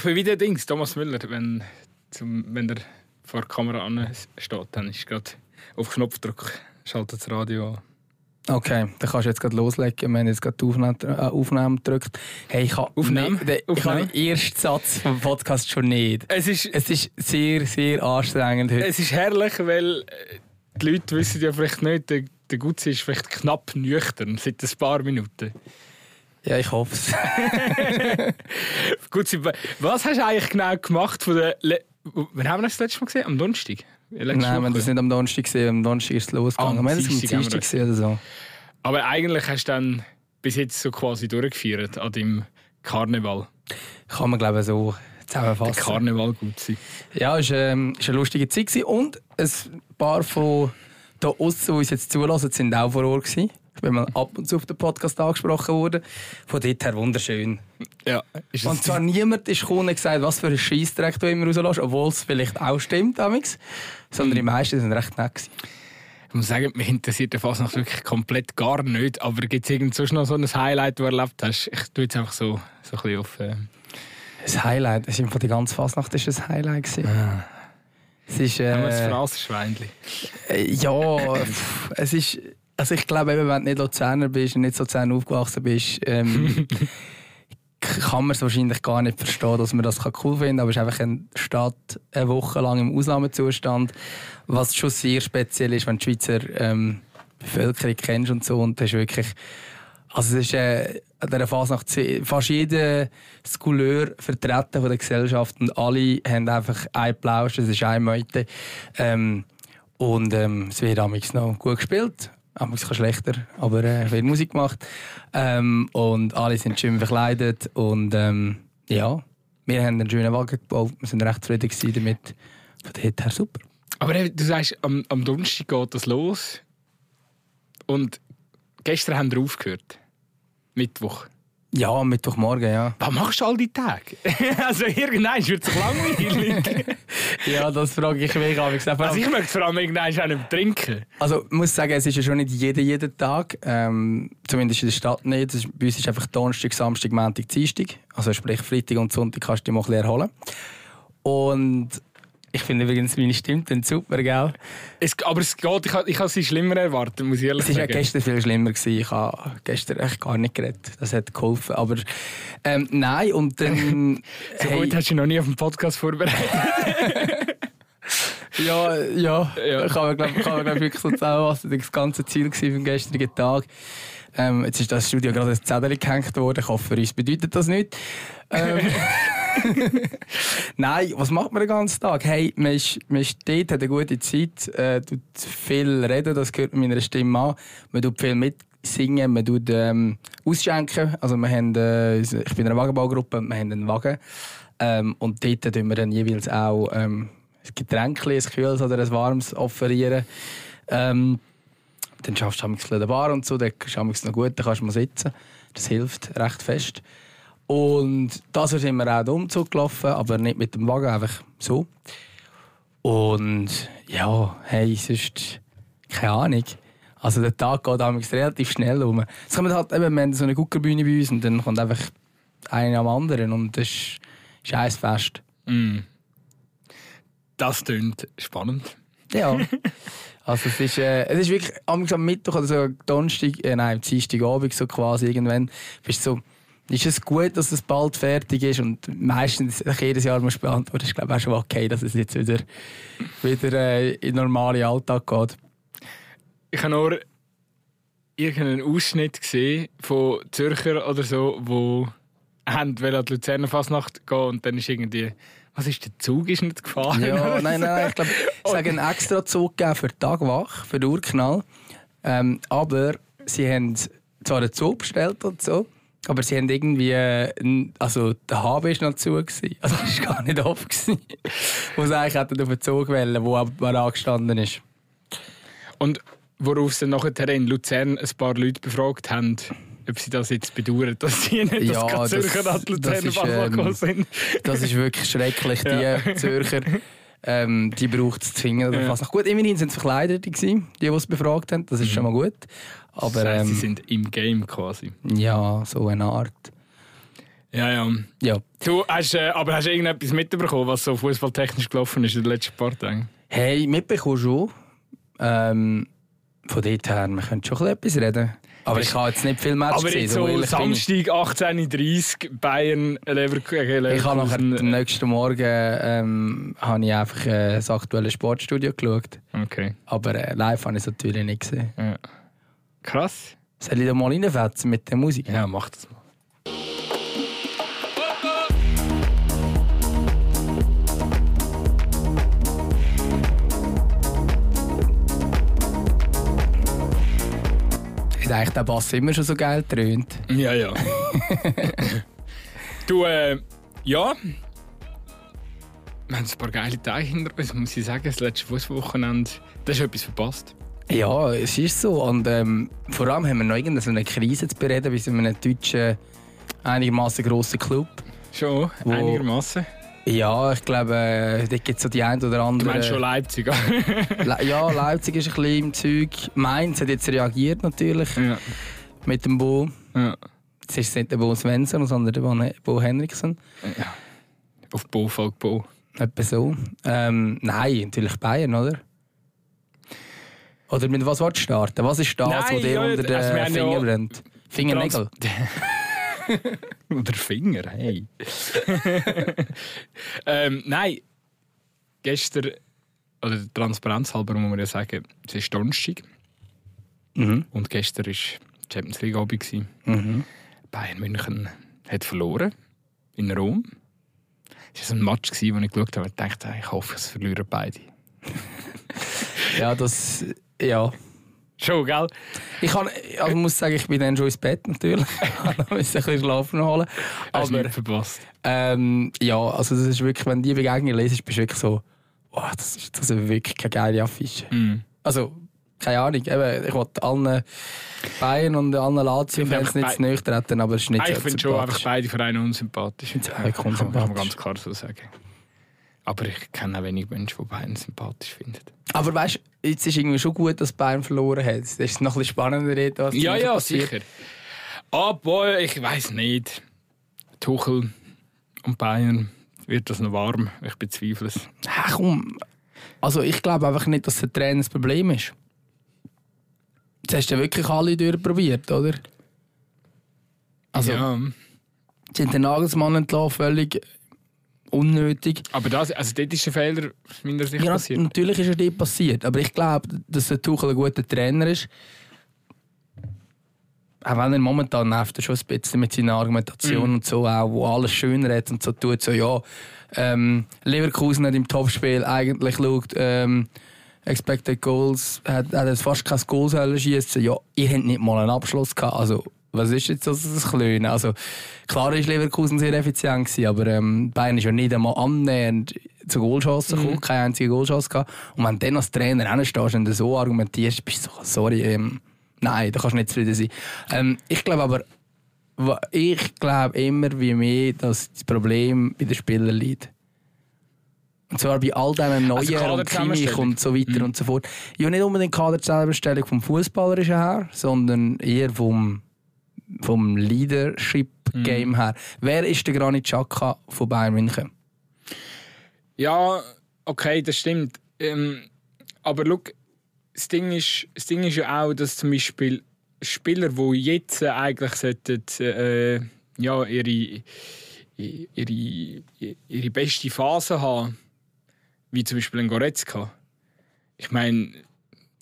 Ich bin wieder Dings, Thomas Müller, wenn, zum, wenn der vor der Kamera steht, dann ist gerade auf Knopfdruck, schaltet das Radio an. Okay, dann kannst du jetzt gerade loslegen. Wir haben jetzt gerade die Aufnahme, äh, Aufnahme gedrückt. Hey, ich habe Aufnahme? ich habe den ersten Satz vom Podcast schon nicht. Es ist, Es ist sehr, sehr anstrengend heute. es ist herrlich, weil äh, die Leute wissen ja vielleicht nicht, der, der Gutzi ist vielleicht knapp nüchtern seit ein paar Minuten. Ja, ich hoffe es. Gutzi, was hast du eigentlich genau gemacht von der... Le Wann haben wir das letzte Mal gesehen? Am Donnerstag? Letzte Nein, wir haben das nicht am Donnerstag gesehen. Am Donnerstag ist es losgegangen. Ah, am wir haben es am Dienstag gesehen oder so. Aber eigentlich hast du dann bis jetzt so quasi durchgeführt an deinem Karneval. Kann man, glaube ich, so Der zusammenfassen. Karneval Gutzi. Ja, es war ähm, ist eine lustige Zeit. Gewesen. Und ein paar von hier aussen, die uns jetzt zulassen, sind auch vor Ort. Gewesen. Bin mal ab und zu auf den Podcast angesprochen worden. Von dort her wunderschön. Ja, ist Und zwar niemand ist gekommen und gesagt, was für ein Scheissdreck du immer rauslässt, obwohl es vielleicht auch stimmt, damals. sondern die meisten sind recht nett. Gewesen. Ich muss sagen, mich interessiert der Fasnacht wirklich komplett gar nicht. Aber gibt es irgend sonst noch so ein Highlight, das du erlebt hast? Ich tue jetzt einfach so, so ein bisschen auf. Äh, Das Highlight, es ist die ganze Fasnacht ist ein Highlight gewesen. Es ist, das äh, Phrasenschweinchen? äh, ja, pff, es ist, also ich glaube eben, wenn du nicht Luzerner bist und nicht so Luzern aufgewachsen bist, ähm, kann man es wahrscheinlich gar nicht verstehen, dass man das cool finden kann. Aber es ist einfach eine Stadt eine Woche lang im Ausnahmezustand, was schon sehr speziell ist, wenn du die Schweizer ähm, Bevölkerung kennst und so. Und das ist wirklich, also es ist äh, an dieser Phase fast jeder Couleur vertreten von der Gesellschaft und alle haben einfach einen Plausch, es ist eine Meute. Ähm, und ähm, es wird amigs noch gut gespielt. Amigs kann schlechter, aber äh, wird Musik gemacht. Ähm, und alle sind schön verkleidet. Und ähm, ja, wir haben einen schönen Wagen gebaut. Wir sind recht zufrieden damit. Von daher her super. Aber eben, du sagst, am, am Donnerstag geht das los. Und gestern haben wir aufgehört. Mittwoch. Ja, Mittwochmorgen, ja. Was machst du all die Tage? also irgendwann wird es langweilig. Ja, das frage ich mich. Aber ich also ich möchte vor allem irgendwann auch nicht trinken. Also, ich muss sagen, es ist ja schon nicht jeden, jeden Tag. Ähm, zumindest in der Stadt nicht. Ist, bei uns ist einfach Donnerstag, Samstag, Montag, Dienstag. Also sprich Freitag und Sonntag kannst du dich mal ein bisschen erholen. Und ich finde übrigens, meine Stimme klingt super, gell? Es, aber es geht, ich, ich habe sie schlimmer erwartet, muss ich ehrlich Es war ja sagen. gestern viel schlimmer. Gewesen. Ich habe gestern echt gar nicht geredet. Das hat geholfen. Aber ähm, nein, und dann... so gut hast du noch nie auf den Podcast vorbereitet. Ja, ja. Ja. Kann man, glaub, kann man glaub, wirklich so zusammenfassen. Das ganze Ziel vom gestrigen Tag. Ähm, jetzt ist das Studio gerade ein Zettel gehängt worden. Ich hoffe, für uns bedeutet das nicht. Ähm, Nein, was macht man den ganzen Tag? Hey, man ist, man ist dort, hat eine gute Zeit, äh, tut viel reden, das gehört meiner Stimme an. Man tut viel mitsingen, man tut ähm, ausschenken. Also wir haben, äh, ich bin in einer Wagenbaugruppe wir haben einen Wagen. Ähm, und dort tun wir dann jeweils auch ähm, ein Getränk, ein Kühles oder ein Warmes offerieren. Ähm, dann schaffst du den Bar und so, dann ist es noch gut, dann kannst du mal sitzen. Das hilft recht fest. Und das sind wir auch den Umzug gelaufen, aber nicht mit dem Wagen, einfach so. Und ja, hey, sonst keine Ahnung. Also der Tag geht damals relativ schnell um. Es kommt halt eben, wir haben so eine Guckerbühne bei uns und dann kommt einfach einer am anderen und das ist, ist ein Fest. Mm. Das klingt spannend. Ja. Also es ist, äh, es ist wirklich am am Mittwoch oder so Donnerstag, äh, nein, Dienstagabend so quasi irgendwann, bist du so, ist es gut, dass es bald fertig ist und meistens jedes Jahr musst du beantworten, ist glaube auch schon okay, dass es jetzt wieder, wieder äh, in den normalen Alltag geht. Ich habe nur irgendeinen Ausschnitt gesehen von Zürcher oder so, wo haben an die Luzerner Fasnacht gehen und dann ist irgendwie, was ist der Zug ist nicht gefahren? Ja, nein, nein, nein, ich glaube, sie haben einen extra Zug gegeben für die Tagwach, für den Urknall, ähm, aber sie haben zwar einen Zug bestellt und so, aber sie haben irgendwie, äh, also der HB war noch zu, gewesen. also es war gar nicht offen, gewesen. wo sie eigentlich hätten auf den Zug wählen, wo aber angestanden ist. Und worauf sie nachher in Luzern ein paar Leute befragt haben, ob sie das jetzt bedauern, dass sie nicht Ja, das das- Zürcher an die das ist, ähm, gekommen sind. Das ist wirklich schrecklich, die Ja. Zürcher. Ähm, die braucht es zwingend. oder Ja. fast noch. Gut, immerhin sind es Verkleidete, gewesen, die, die es befragt haben. Das ist schon mal gut. Aber das sie ähm, sind im Game quasi. ja, so eine Art. Ja, ja. Ja. Du hast, äh, aber hast du irgendetwas mitbekommen, was so fußballtechnisch gelaufen ist in den letzten paar Tagen? Hey, mitbekommen schon. Ähm, von dort her, wir können schon etwas reden. Aber ich habe jetzt nicht viel Match Aber gesehen. jetzt so. Samstag 18.30 Uhr Bayern Leverkusen. Ich habe nachher am nächsten Morgen ähm, habe ich einfach äh, das aktuelle Sportstudio geschaut. Okay. Aber äh, live habe ich es natürlich nicht gesehen. Ja. Krass. Soll ich da mal reinfetzen mit der Musik? Ja, mach das mal. Hat eigentlich der Bass immer schon so geil dröhnt? Ja, ja. du, äh, ja. Wir haben ein paar geile Tage hinter uns, muss ich sagen. Das letzte Fußballwochenende, da ist etwas verpasst. Ja, es ist so. Und ähm, vor allem haben wir noch irgendeine Krise zu bereden bei so einem deutschen, einigermaßen grossen Club. Schon, einigermaßen. Ja, ich glaube, äh, da gibt es so die ein oder Du andere. meinst schon Leipzig, Le ja, Leipzig ist ein bisschen im Zeug. Mainz hat jetzt reagiert natürlich ja. mit dem Bo. ja. Jetzt ist es nicht der Bo Svensson, sondern der Bo, Bo Henriksen. ja. Auf Bo folgt Bo. Etwa so. Ähm, nein, natürlich Bayern, oder? Oder mit was willst du starten? Was ist das, Nein, was dir ja, unter den also wir haben Finger ja- brennt? Fingernägel? Oder Finger, hey. ähm, nein, gestern, oder transparenzhalber muss man ja sagen, es ist Donnerstag Mhm. und gestern war Champions League Abend. Mhm. Bayern München hat verloren in Rom. Es war so ein Match, wo ich geschaut habe und dachte, ich hoffe, es verlieren beide. Ja, das. Ja. Schon, gell? Ich kann, also muss sagen, ich bin dann schon ins Bett natürlich. ich musste ein bisschen schlafen holen. Hast Aber nicht verpasst. ähm, ja, also das ist wirklich, wenn du die Begegnung lesest, bist du wirklich so, oh, das ist, das ist wirklich keine geile Affische. Mhm. Also, keine Ahnung, eben, ich wollte allen Bayern und allen Lazio-Fans einfach nicht zu treten, aber es ist nicht Ich so finde schon einfach beide Vereine unsympathisch. finde es auch Kann, kann man unsympathisch. ganz klar so sagen. Aber ich kenne auch wenig Menschen, die Bayern sympathisch finden. Aber weißt du, jetzt ist irgendwie schon gut, dass Bayern verloren hat. Das ist noch ein bisschen spannender, was Ja, ja, passiert. sicher. Aber ich weiß nicht. Tuchel und Bayern wird das noch warm. Ich bezweifle es. Ach, komm. Also ich glaube einfach nicht, dass der Trainer das Problem ist. Jetzt hast du ja wirklich alle durchprobiert, oder? Also, ja. sie haben den Nagelsmann entlassen, völlig unnötig. Aber das, also dort ist ein Fehler meiner Sicht Ja, passiert. natürlich ist er dort passiert, aber ich glaube, dass der Tuchel ein guter Trainer ist. Auch wenn er momentan nervt er schon ein bisschen mit seiner Argumentation und so, auch, wo alles schön redet und so tut, so ja, ähm, Leverkusen hat im Topspiel eigentlich schaut, ähm, Expected Goals, hat, hat fast kein Goal schießen. Ja, ihr habt nicht mal einen Abschluss gehabt. Also, was ist jetzt das, das Kleine? Also, klar ist Leverkusen sehr effizient gewesen, aber ähm, Bayern ist ja nicht einmal annähernd zu Goalchancen gekommen, keine einzige Goalchance gehabt. Und wenn du dann als Trainer hinstehst und so argumentierst, bist du so, sorry, ähm, nein, da kannst du nicht zufrieden sein. Ähm, ich glaube aber, ich glaube immer wie mehr, dass das Problem bei den Spielern liegt. Und zwar bei all diesen neuen Also und Kimmich und so weiter und so fort. Ja, nicht unbedingt Kaderzusammenstellung vom Fußballerischen her, sondern eher vom, vom Leadership-Game her. Wer ist der Granit Xhaka von Bayern München? Ja, okay, das stimmt. Ähm, aber schau, das Ding, ist, das Ding ist ja auch, dass zum Beispiel Spieler, die jetzt eigentlich sollten, äh, ja, ihre, ihre, ihre beste Phase haben, wie zum Beispiel ein Goretzka. Ich meine,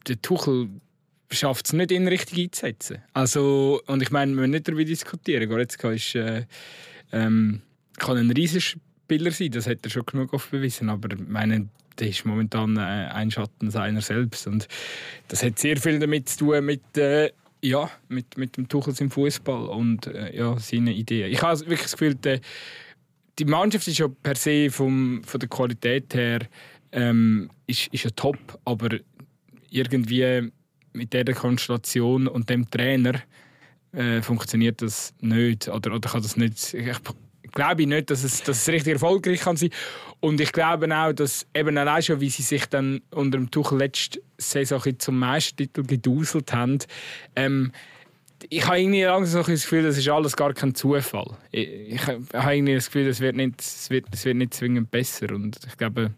der Tuchel schafft es nicht, ihn richtig einzusetzen. Also, und ich meine, wir müssen nicht darüber diskutieren. Goretzka ist, äh, ähm, kann ein riesiger Spieler sein, das hat er schon genug oft bewiesen. Aber ich meine, der ist momentan äh, ein Schatten seiner selbst. Und das hat sehr viel damit zu tun mit, äh, ja, mit, mit dem Tuchel im Fußball und äh, ja, seinen Ideen. Ich habe wirklich das Gefühl, der, die Mannschaft ist ja per se vom, von der Qualität her ähm, ist, ist ja top, aber irgendwie mit dieser Konstellation und dem Trainer äh, funktioniert das nicht oder, oder kann das nicht. Ich glaube nicht, dass es, dass es richtig erfolgreich kann sein. Und ich glaube auch, dass eben allein schon, wie sie sich dann unter dem Tuchel letzte Saison zum Meistertitel geduselt haben, ähm, ich habe irgendwie langsam so das Gefühl, das ist alles gar kein Zufall. Ich, ich habe irgendwie das Gefühl, es wird nicht, wird, wird nicht zwingend besser. Und ich glaube,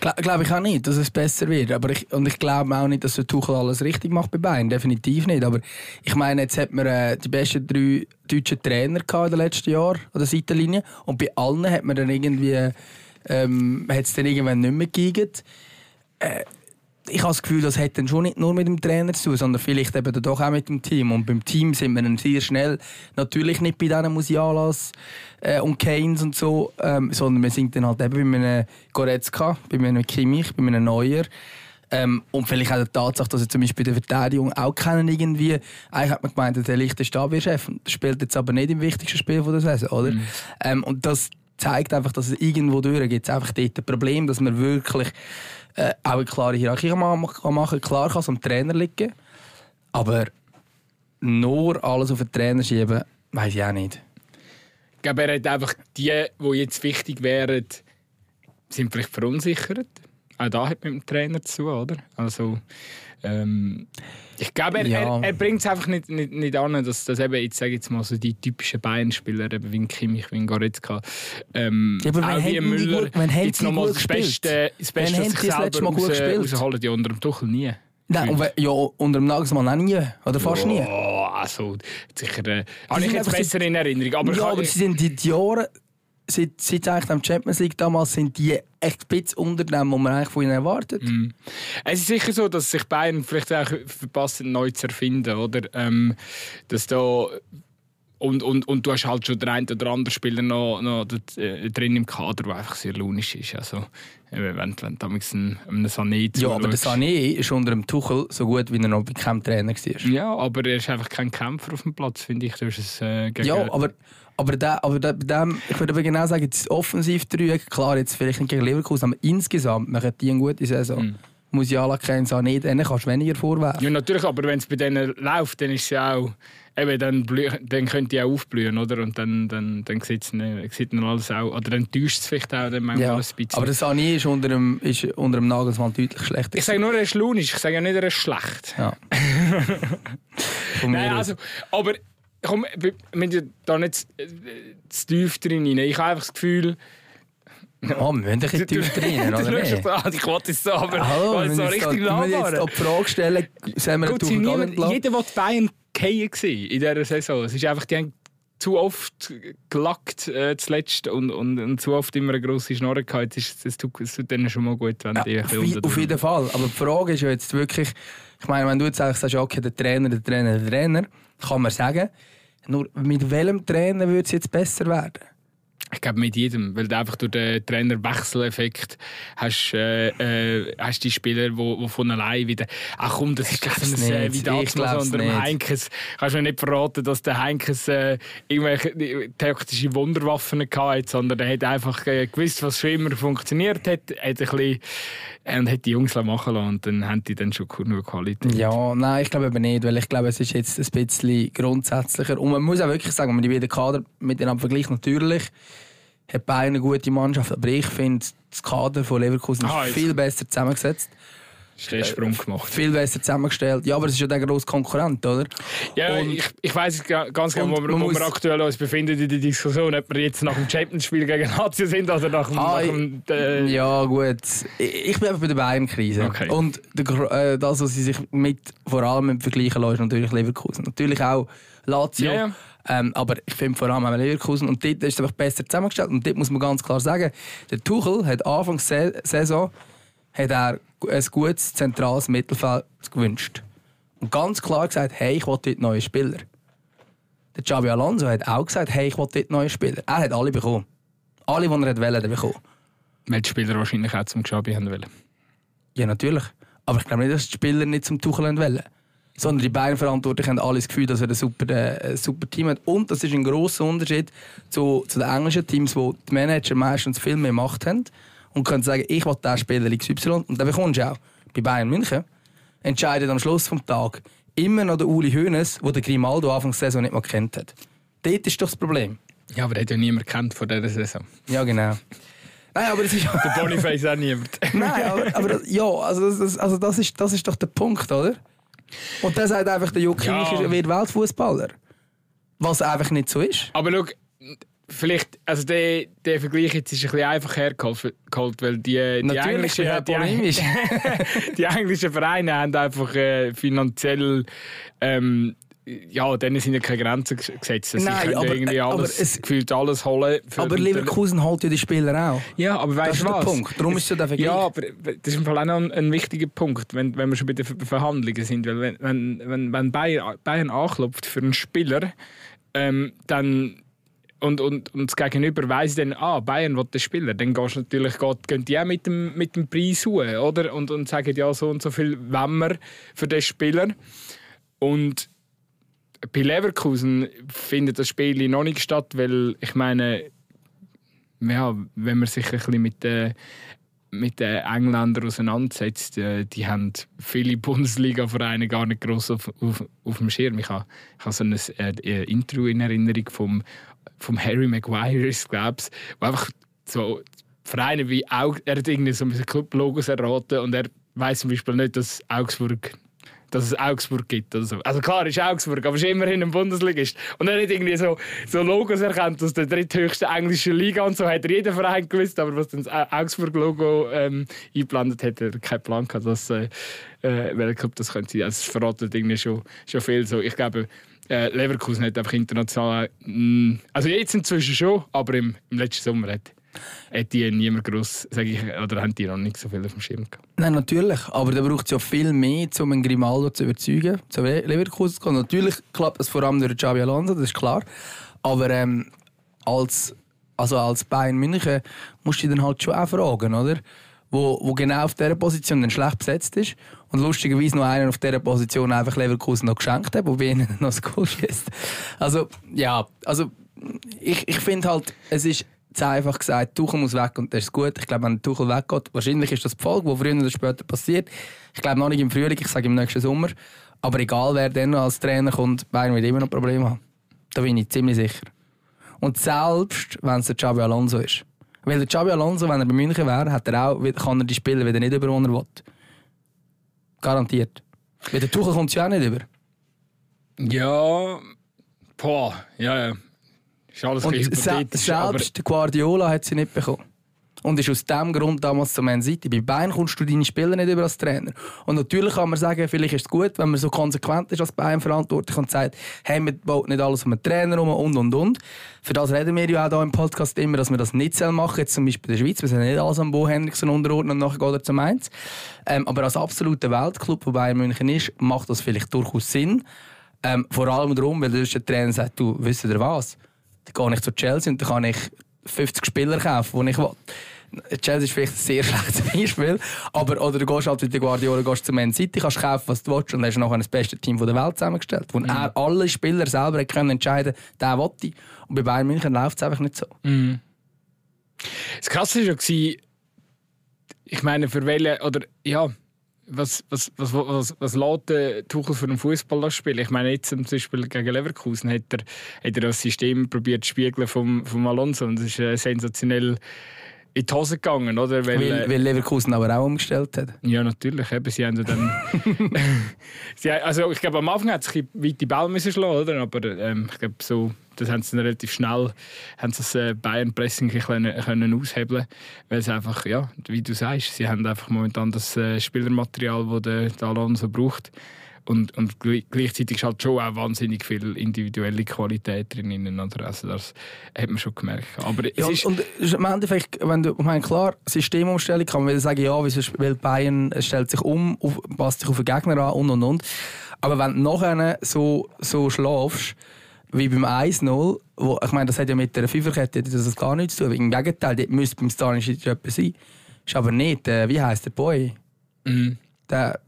Gla glaube ich auch nicht, dass es besser wird. Aber ich, und ich glaube auch nicht, dass der Tuchel alles richtig macht bei Bayern. Definitiv nicht. Aber ich meine, jetzt hat man äh, die besten drei deutschen Trainer in den letzten Jahren an der Seitenlinie. Und bei allen hat man dann irgendwie, ähm, hat es dann irgendwann nicht mehr gegeben. Äh, ich habe das Gefühl, das hat dann schon nicht nur mit dem Trainer zu tun, sondern vielleicht eben doch auch mit dem Team. Und beim Team sind wir dann sehr schnell, natürlich nicht bei diesen Musialas äh, und Keynes und so, ähm, sondern wir sind dann halt eben bei einem Goretzka, bei einem Kimmich, bei einem Neuer. Ähm, und vielleicht auch die Tatsache, dass er zum Beispiel bei der Verteidigung auch kennen irgendwie. Eigentlich hat man gemeint, der lichte Stabschef spielt jetzt aber nicht im wichtigsten Spiel der Saison, oder? Mhm. Ähm, und das zeigt einfach, dass es irgendwo durch gibt. Es einfach dort ein Problem, dass man wirklich äh, auch eine klare Hierarchie machen kann. Klar kann es am Trainer liegen, aber nur alles auf den Trainer schieben, weiß ich auch nicht. Ich glaube, er hat einfach die, die jetzt wichtig wären, sind vielleicht verunsichert. Auch da hat mit dem Trainer zu, oder? Also, ähm, ich glaube, er, ja. er, er bringt es einfach nicht, nicht, nicht an, dass, dass eben, jetzt sage jetzt mal so die typischen Bayern-Spieler, wie Kimmich, wie Goretzka, ähm, ja, aber auch wie Müller, gut, jetzt nochmal das Beste, das Beste wenn sich selber Mal raus, rausholen, ja unter dem Tuchel nie. Nein, und, ja, unter dem Nagelsmann auch nie. Oder fast ja, nie. also sicher. Äh, habe ich jetzt besser in Erinnerung. Aber ja, aber sie sind die Jahre seit, seit eigentlich dem Champions League damals sind die echt ein bisschen unter dem, was man eigentlich von ihnen erwartet. Mm. Es ist sicher so, dass sich Bayern vielleicht auch verpasst, neu zu erfinden, oder? Ähm, dass da und, und, und du hast halt schon den einen oder anderen Spieler noch, noch äh, drin im Kader, der einfach sehr launisch ist. Also, wenn, wenn du damals einen, einen Sané Ja, aber der Sané ist unter dem Tuchel so gut, wie er noch bei keinem Trainer war. Ja, aber er ist einfach kein Kämpfer auf dem Platz, finde ich. Du hast es, äh, ja, aber aber, da, aber da, bei dem, ich würde aber genau sagen, das Offensivdreieck, klar, jetzt vielleicht nicht gegen Leverkusen, aber insgesamt machen die eine gute Saison. Mhm. Musiala kennt es nicht, dann kannst du weniger vorwerfen. Ja, natürlich, aber wenn es bei denen läuft, dann ist ja auch, eben, dann, dann können die auch aufblühen, oder? Und dann, dann, dann sieht, sieht man alles auch, oder dann täuscht es vielleicht auch dann manchmal ja, ein bisschen. Aber der Sani ist unter dem, ist unter dem Nagelsmann deutlich schlechter. Ich sage nur, er ist launisch, ich sage ja nicht, er ist schlecht. Ja. Nein, also, aber komm, wir müssen da nicht zu tief drin. Ich habe einfach das Gefühl... Oh, wir müssen ein tief drin, oder nicht? Ich wollte es so, aber ich so richtig wir jetzt die Frage stellen, sehen wir Gut, niemand, Jeder, der Bayern fallen in dieser Saison. Es ist einfach, die haben zu oft gelackt äh, zuletzt und, und, und, zu oft immer eine grosse Schnorre gehabt. Es, es, tut, es tut denen schon mal gut, wenn ja, die auf, auf jeden Fall. Aber die Frage ist ja jetzt wirklich, ich meine, wenn du jetzt sagst, okay, der Trainer, der Trainer, der Trainer, kann man sagen, nur mit welchem Trainer würde es jetzt besser werden? Ich glaube mit jedem, weil du einfach durch den Trainerwechseleffekt hast, äh, äh, hast die Spieler, die wo, wo von allein wieder ach komm, das ist das äh, wie damals unter dem Heinkes. Kannst du mir nicht verraten, dass der Heinkes äh, irgendwelche taktische Wunderwaffen hatte, sondern er hat einfach äh, gewusst, was schon immer funktioniert hat, hat ein bisschen, äh, und hat die Jungs machen lassen und dann haben die dann schon nur Qualität. Ja, nein, ich glaube eben nicht, weil ich glaube, es ist jetzt ein bisschen grundsätzlicher und man muss auch wirklich sagen, wenn man die beiden Kader miteinander vergleicht, natürlich hat Bayern eine gute Mannschaft, aber ich finde, das Kader von Leverkusen ist ah, viel besser zusammengesetzt. Ist der Sprung gemacht. Viel besser zusammengestellt. Ja, aber es ist ja der grosse Konkurrent, oder? Ja, und, ich, ich weiß ganz genau, wo, wir, wo wir aktuell uns befinden in der Diskussion, ob wir jetzt nach dem Champions-Spiel gegen Lazio sind oder nach dem. Ah, nach dem äh ja, gut. Ich, ich bin einfach bei der Bayern-Krise. Okay. Und der, äh, das, was sie sich mit, vor allem mit vergleichen lassen, ist natürlich Leverkusen. Natürlich auch Lazio. Yeah. Ähm, aber ich finde vor allem auch Leverkusen. Und dort ist es einfach besser zusammengestellt. Und dort muss man ganz klar sagen, der Tuchel hat Anfang der Saison hat er ein gutes zentrales Mittelfeld gewünscht. Und ganz klar gesagt, hey, ich will dort neue Spieler. Der Xabi Alonso hat auch gesagt, hey, ich will dort neue Spieler. Er hat alle bekommen. Alle, die er wollte, bekommen. Weil die Spieler wahrscheinlich auch zum Xabi haben wollen. Ja, natürlich. Aber ich glaube nicht, dass die Spieler nicht zum Tuchel wollen sondern die beiden Verantwortlichen haben alles das Gefühl, dass er ein super, äh, super Team hat. Und das ist ein grosser Unterschied zu, zu den englischen Teams, wo die Manager meistens viel mehr Macht haben und können sagen, ich will diesen Spieler XY und dann bekommst du auch. Bei Bayern München entscheidet am Schluss des Tages immer noch der Uli Hoeneß, der Grimaldo Anfangs der Saison nicht mal kennt hat. Dort ist doch das Problem. Ja, aber er hat ja niemand kennt vor dieser Saison. Ja, genau. Nein, aber das ist Der Boniface auch niemand. Nein, aber, aber ja, also, das, also das, ist, das ist doch der Punkt, oder? Und dann sagt einfach, der Juck Ja. Wird Weltfußballer. Was einfach nicht so ist. Aber schau, vielleicht, also der, der Vergleich jetzt ist ein bisschen einfach hergeholt, geholt, weil die, die, englischen, die, die englischen Vereine haben einfach äh, finanziell ähm, ja, denen sind ja keine Grenzen ges- gesetzt. Also Nein, sie können aber- ja irgendwie aber alles, es- gefühlt alles holen. Aber Leverkusen holt ja die Spieler auch. Ja, aber Das weißt ist du der was? Punkt. Darum ist der Vergleich. Ja, aber das ist im Fall auch noch ein, ein wichtiger Punkt, wenn, wenn wir schon bei den Ver- Verhandlungen sind. Weil wenn, wenn, wenn, wenn Bayern, Bayern anklopft für einen Spieler, ähm, dann und, und, und das Gegenüber weiss dann, ah, Bayern will den Spieler, dann gehst du natürlich, geht, gehen die auch mit dem, mit dem Preis suchen, oder? Und, und sagen, ja, so und so viel wollen wir für den Spieler. Und bei Leverkusen findet das Spiel noch nicht statt, weil ich meine, ja, wenn man sich ein bisschen mit den, mit den Engländern auseinandersetzt, äh, die haben viele Bundesliga-Vereine gar nicht gross auf, auf, auf dem Schirm. Ich habe, ich habe so ein äh, Intro in Erinnerung vom, vom Harry Maguire, glaube ich, wo einfach so Vereine wie Aug er hat irgendwie so ein Club-Logos erraten und er weiß zum Beispiel nicht, dass Augsburg dass es Augsburg gibt oder so. Also klar ist Augsburg, aber ist immerhin ein Bundesligist. Und er hat irgendwie so, so Logos erkannt aus der dritthöchsten englischen Liga und so hat er jeden Verein gewusst, aber was dann das Au- Augsburg-Logo ähm, eingeblendet hat, hat er keinen Plan gehabt, dass, äh, äh, Club das könnte sein. Also es verratet irgendwie schon, schon viel. So, ich glaube, äh, Leverkusen hat einfach international, mh, also jetzt inzwischen schon, aber im, im letzten Sommer hat, hat die niemand groß, sage ich, oder haben die noch nicht so viel auf dem Schirm gehabt. Nein, natürlich. Aber da braucht es ja viel mehr, um einen Grimaldo zu überzeugen, zu Le- Leverkusen zu kommen. Natürlich klappt das vor allem durch Xabi Alonso, das ist klar. Aber ähm, als, also als Bayern München musst du dann halt schon auch fragen, oder? Wo, wo genau auf dieser Position dann schlecht besetzt ist. Und lustigerweise noch einen auf dieser Position einfach Leverkusen noch geschenkt hat, wobei ihnen noch das Goal schießt. Also, ja, also ich, ich finde halt, es ist zu einfach gesagt, Tuchel muss weg und das ist gut. Ich glaube, wenn Tuchel weggeht, wahrscheinlich ist das die Folge, die früher oder später passiert. Ich glaube noch nicht im Frühling, ich sage im nächsten Sommer. Aber egal, wer dann noch als Trainer kommt, Bayern wird immer noch Probleme haben. Da bin ich ziemlich sicher. Und selbst, wenn es der Xabi Alonso ist. Weil der Xabi Alonso, wenn er bei München wäre, hat er auch, kann er die Spieler wieder nicht über, die er will. Garantiert. Weil der Tuchel kommt ja auch nicht über. Ja, boah, ja, ja. Ist alles Und se selbst Guardiola hat sie nicht bekommen. Und ist aus diesem Grund damals zu Man City. Bei Bayern kommst du deine Spieler nicht über als Trainer. Und natürlich kann man sagen, vielleicht ist es gut, wenn man so konsequent ist als Bayern verantwortlich und sagt, hey, man baut nicht alles um einen Trainer herum und und und. Für das reden wir ja auch hier im Podcast immer, dass wir das nicht selber machen. Jetzt zum Beispiel in der Schweiz, wir sind nicht alles am Bo Henriksen unterordnen und nachher geht er zum Mainz. Ähm, aber als absoluter Weltclub, wo Bayern München ist, macht das vielleicht durchaus Sinn. Ähm, vor allem darum, weil der Trainer sagt, du, wisst ihr was? Dann gehe ich zu Chelsea und dann kann ich 50 Spieler kaufen, die ich will. Chelsea ist vielleicht ein sehr schlechtes Beispiel, aber oder du gehst halt mit der Guardiola gehst zu Man City, kannst kaufen, was du willst und hast nachher das beste Team der Welt zusammengestellt, wo er alle Spieler selber können entscheiden der will ich. Und bei Bayern München läuft es einfach nicht so. das Krasse war ja, ich meine, für welche, oder ja, was, was, was, was, was lässt der Tuchel für einen Fußball spielen? Ich meine, jetzt zum Beispiel gegen Leverkusen hat er, hat er das System probiert zu spiegeln vom, vom Alonso und es ist äh, sensationell in die Hose gegangen, oder? Weil, Weil, äh, weil Leverkusen aber auch umgestellt hat. Ja, natürlich. Eben, sie haben dann. sie, also ich glaube, am Anfang hat sich weit die Ball müssen schlagen, oder? Aber ähm, ich glaube, so, das haben sie dann relativ schnell, haben sie das äh, Bayern-Pressing können, können aushebeln, weil sie einfach, ja, wie du sagst, sie haben einfach momentan das äh, Spielermaterial, das der, der Alonso braucht. Und, und gl- gleichzeitig ist halt schon auch wahnsinnig viel individuelle Qualität drin. Also das hat man schon gemerkt. Aber es Ja, ist, und, und im Endeffekt, wenn du, ich meine, klar, Systemumstellung kann man sagen, ja, weil Bayern stellt sich um, passt sich auf den Gegner an und und und. Aber wenn du nachher so, so schlafst, wie beim 1-0, wo, ich meine, das hat ja mit der Fünferkette das hat gar nichts zu tun. Im Gegenteil, dort müsste beim Stanisic etwas sein. Ist aber nicht, äh, wie heisst der Boy? Mhm. Der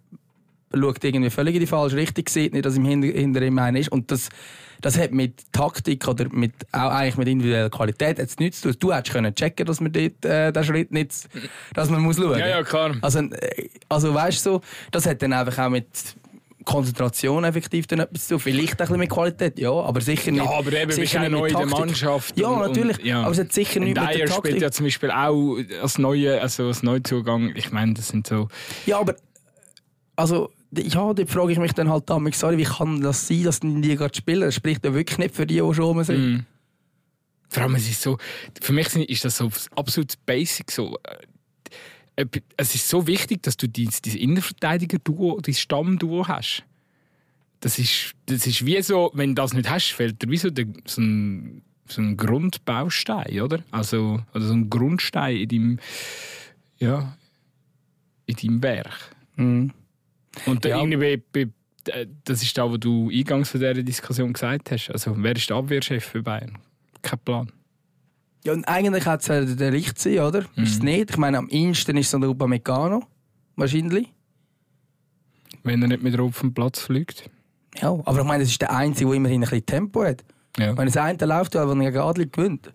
schaut irgendwie völlig in die falsche Richtung, sieht nicht, dass im hinter, hinter ihm einer ist. Und das, das hat mit Taktik oder mit, auch eigentlich mit individueller Qualität jetzt nichts zu tun. Du hättest können checken, dass man dort, äh, den Schritt nicht, dass man muss schauen. ja, ja, klar. Also, äh, also weißt du, so, das hat dann einfach auch mit Konzentration effektiv dann etwas zu. Vielleicht ein bisschen mit Qualität, ja, aber sicher nicht. Ja, aber eben, bist sicher ja nicht neu in der Taktik. Mannschaft. Ja, und- natürlich. Und, ja. Aber es hat sicher nichts mit der Dyer spielt Taktik. ja zum Beispiel auch als, neue, also als Neuzugang. Ich meine, das sind so. Ja, aber also ja, dort frage ich mich dann halt damals, sorry, wie kann das sein, dass die gerade spielen? Das spricht ja wirklich nicht für die, die schon rum sind. Mm. Vor allem, es ist so, für mich ist das so absolut basic. So, es ist so wichtig, dass du dieses, dieses Innenverteidiger-Duo, dieses Stammduo hast. Das ist, das ist wie so, wenn du das nicht hast, fehlt dir wie so, der, so, ein, so ein Grundbaustein, oder? Also, oder so ein Grundstein in deinem, ja, in deinem Werk. Mhm. Und Ja. irgendwie bei, das ist da, was du eingangs von dieser Diskussion gesagt hast. Also, wer ist der Abwehrchef für Bayern? Kein Plan. Ja, und eigentlich hat es ja der Richt sein, oder? Ist es nicht? Ich meine, am ehesten ist es der Upamecano. Wahrscheinlich. Wenn er nicht mit drauf vom Platz fliegt. Ja, aber ich meine, das ist der Einzige, der immerhin ein bisschen Tempo hat. Ja. Wenn das eine läuft, der gegen Adli gewinnt.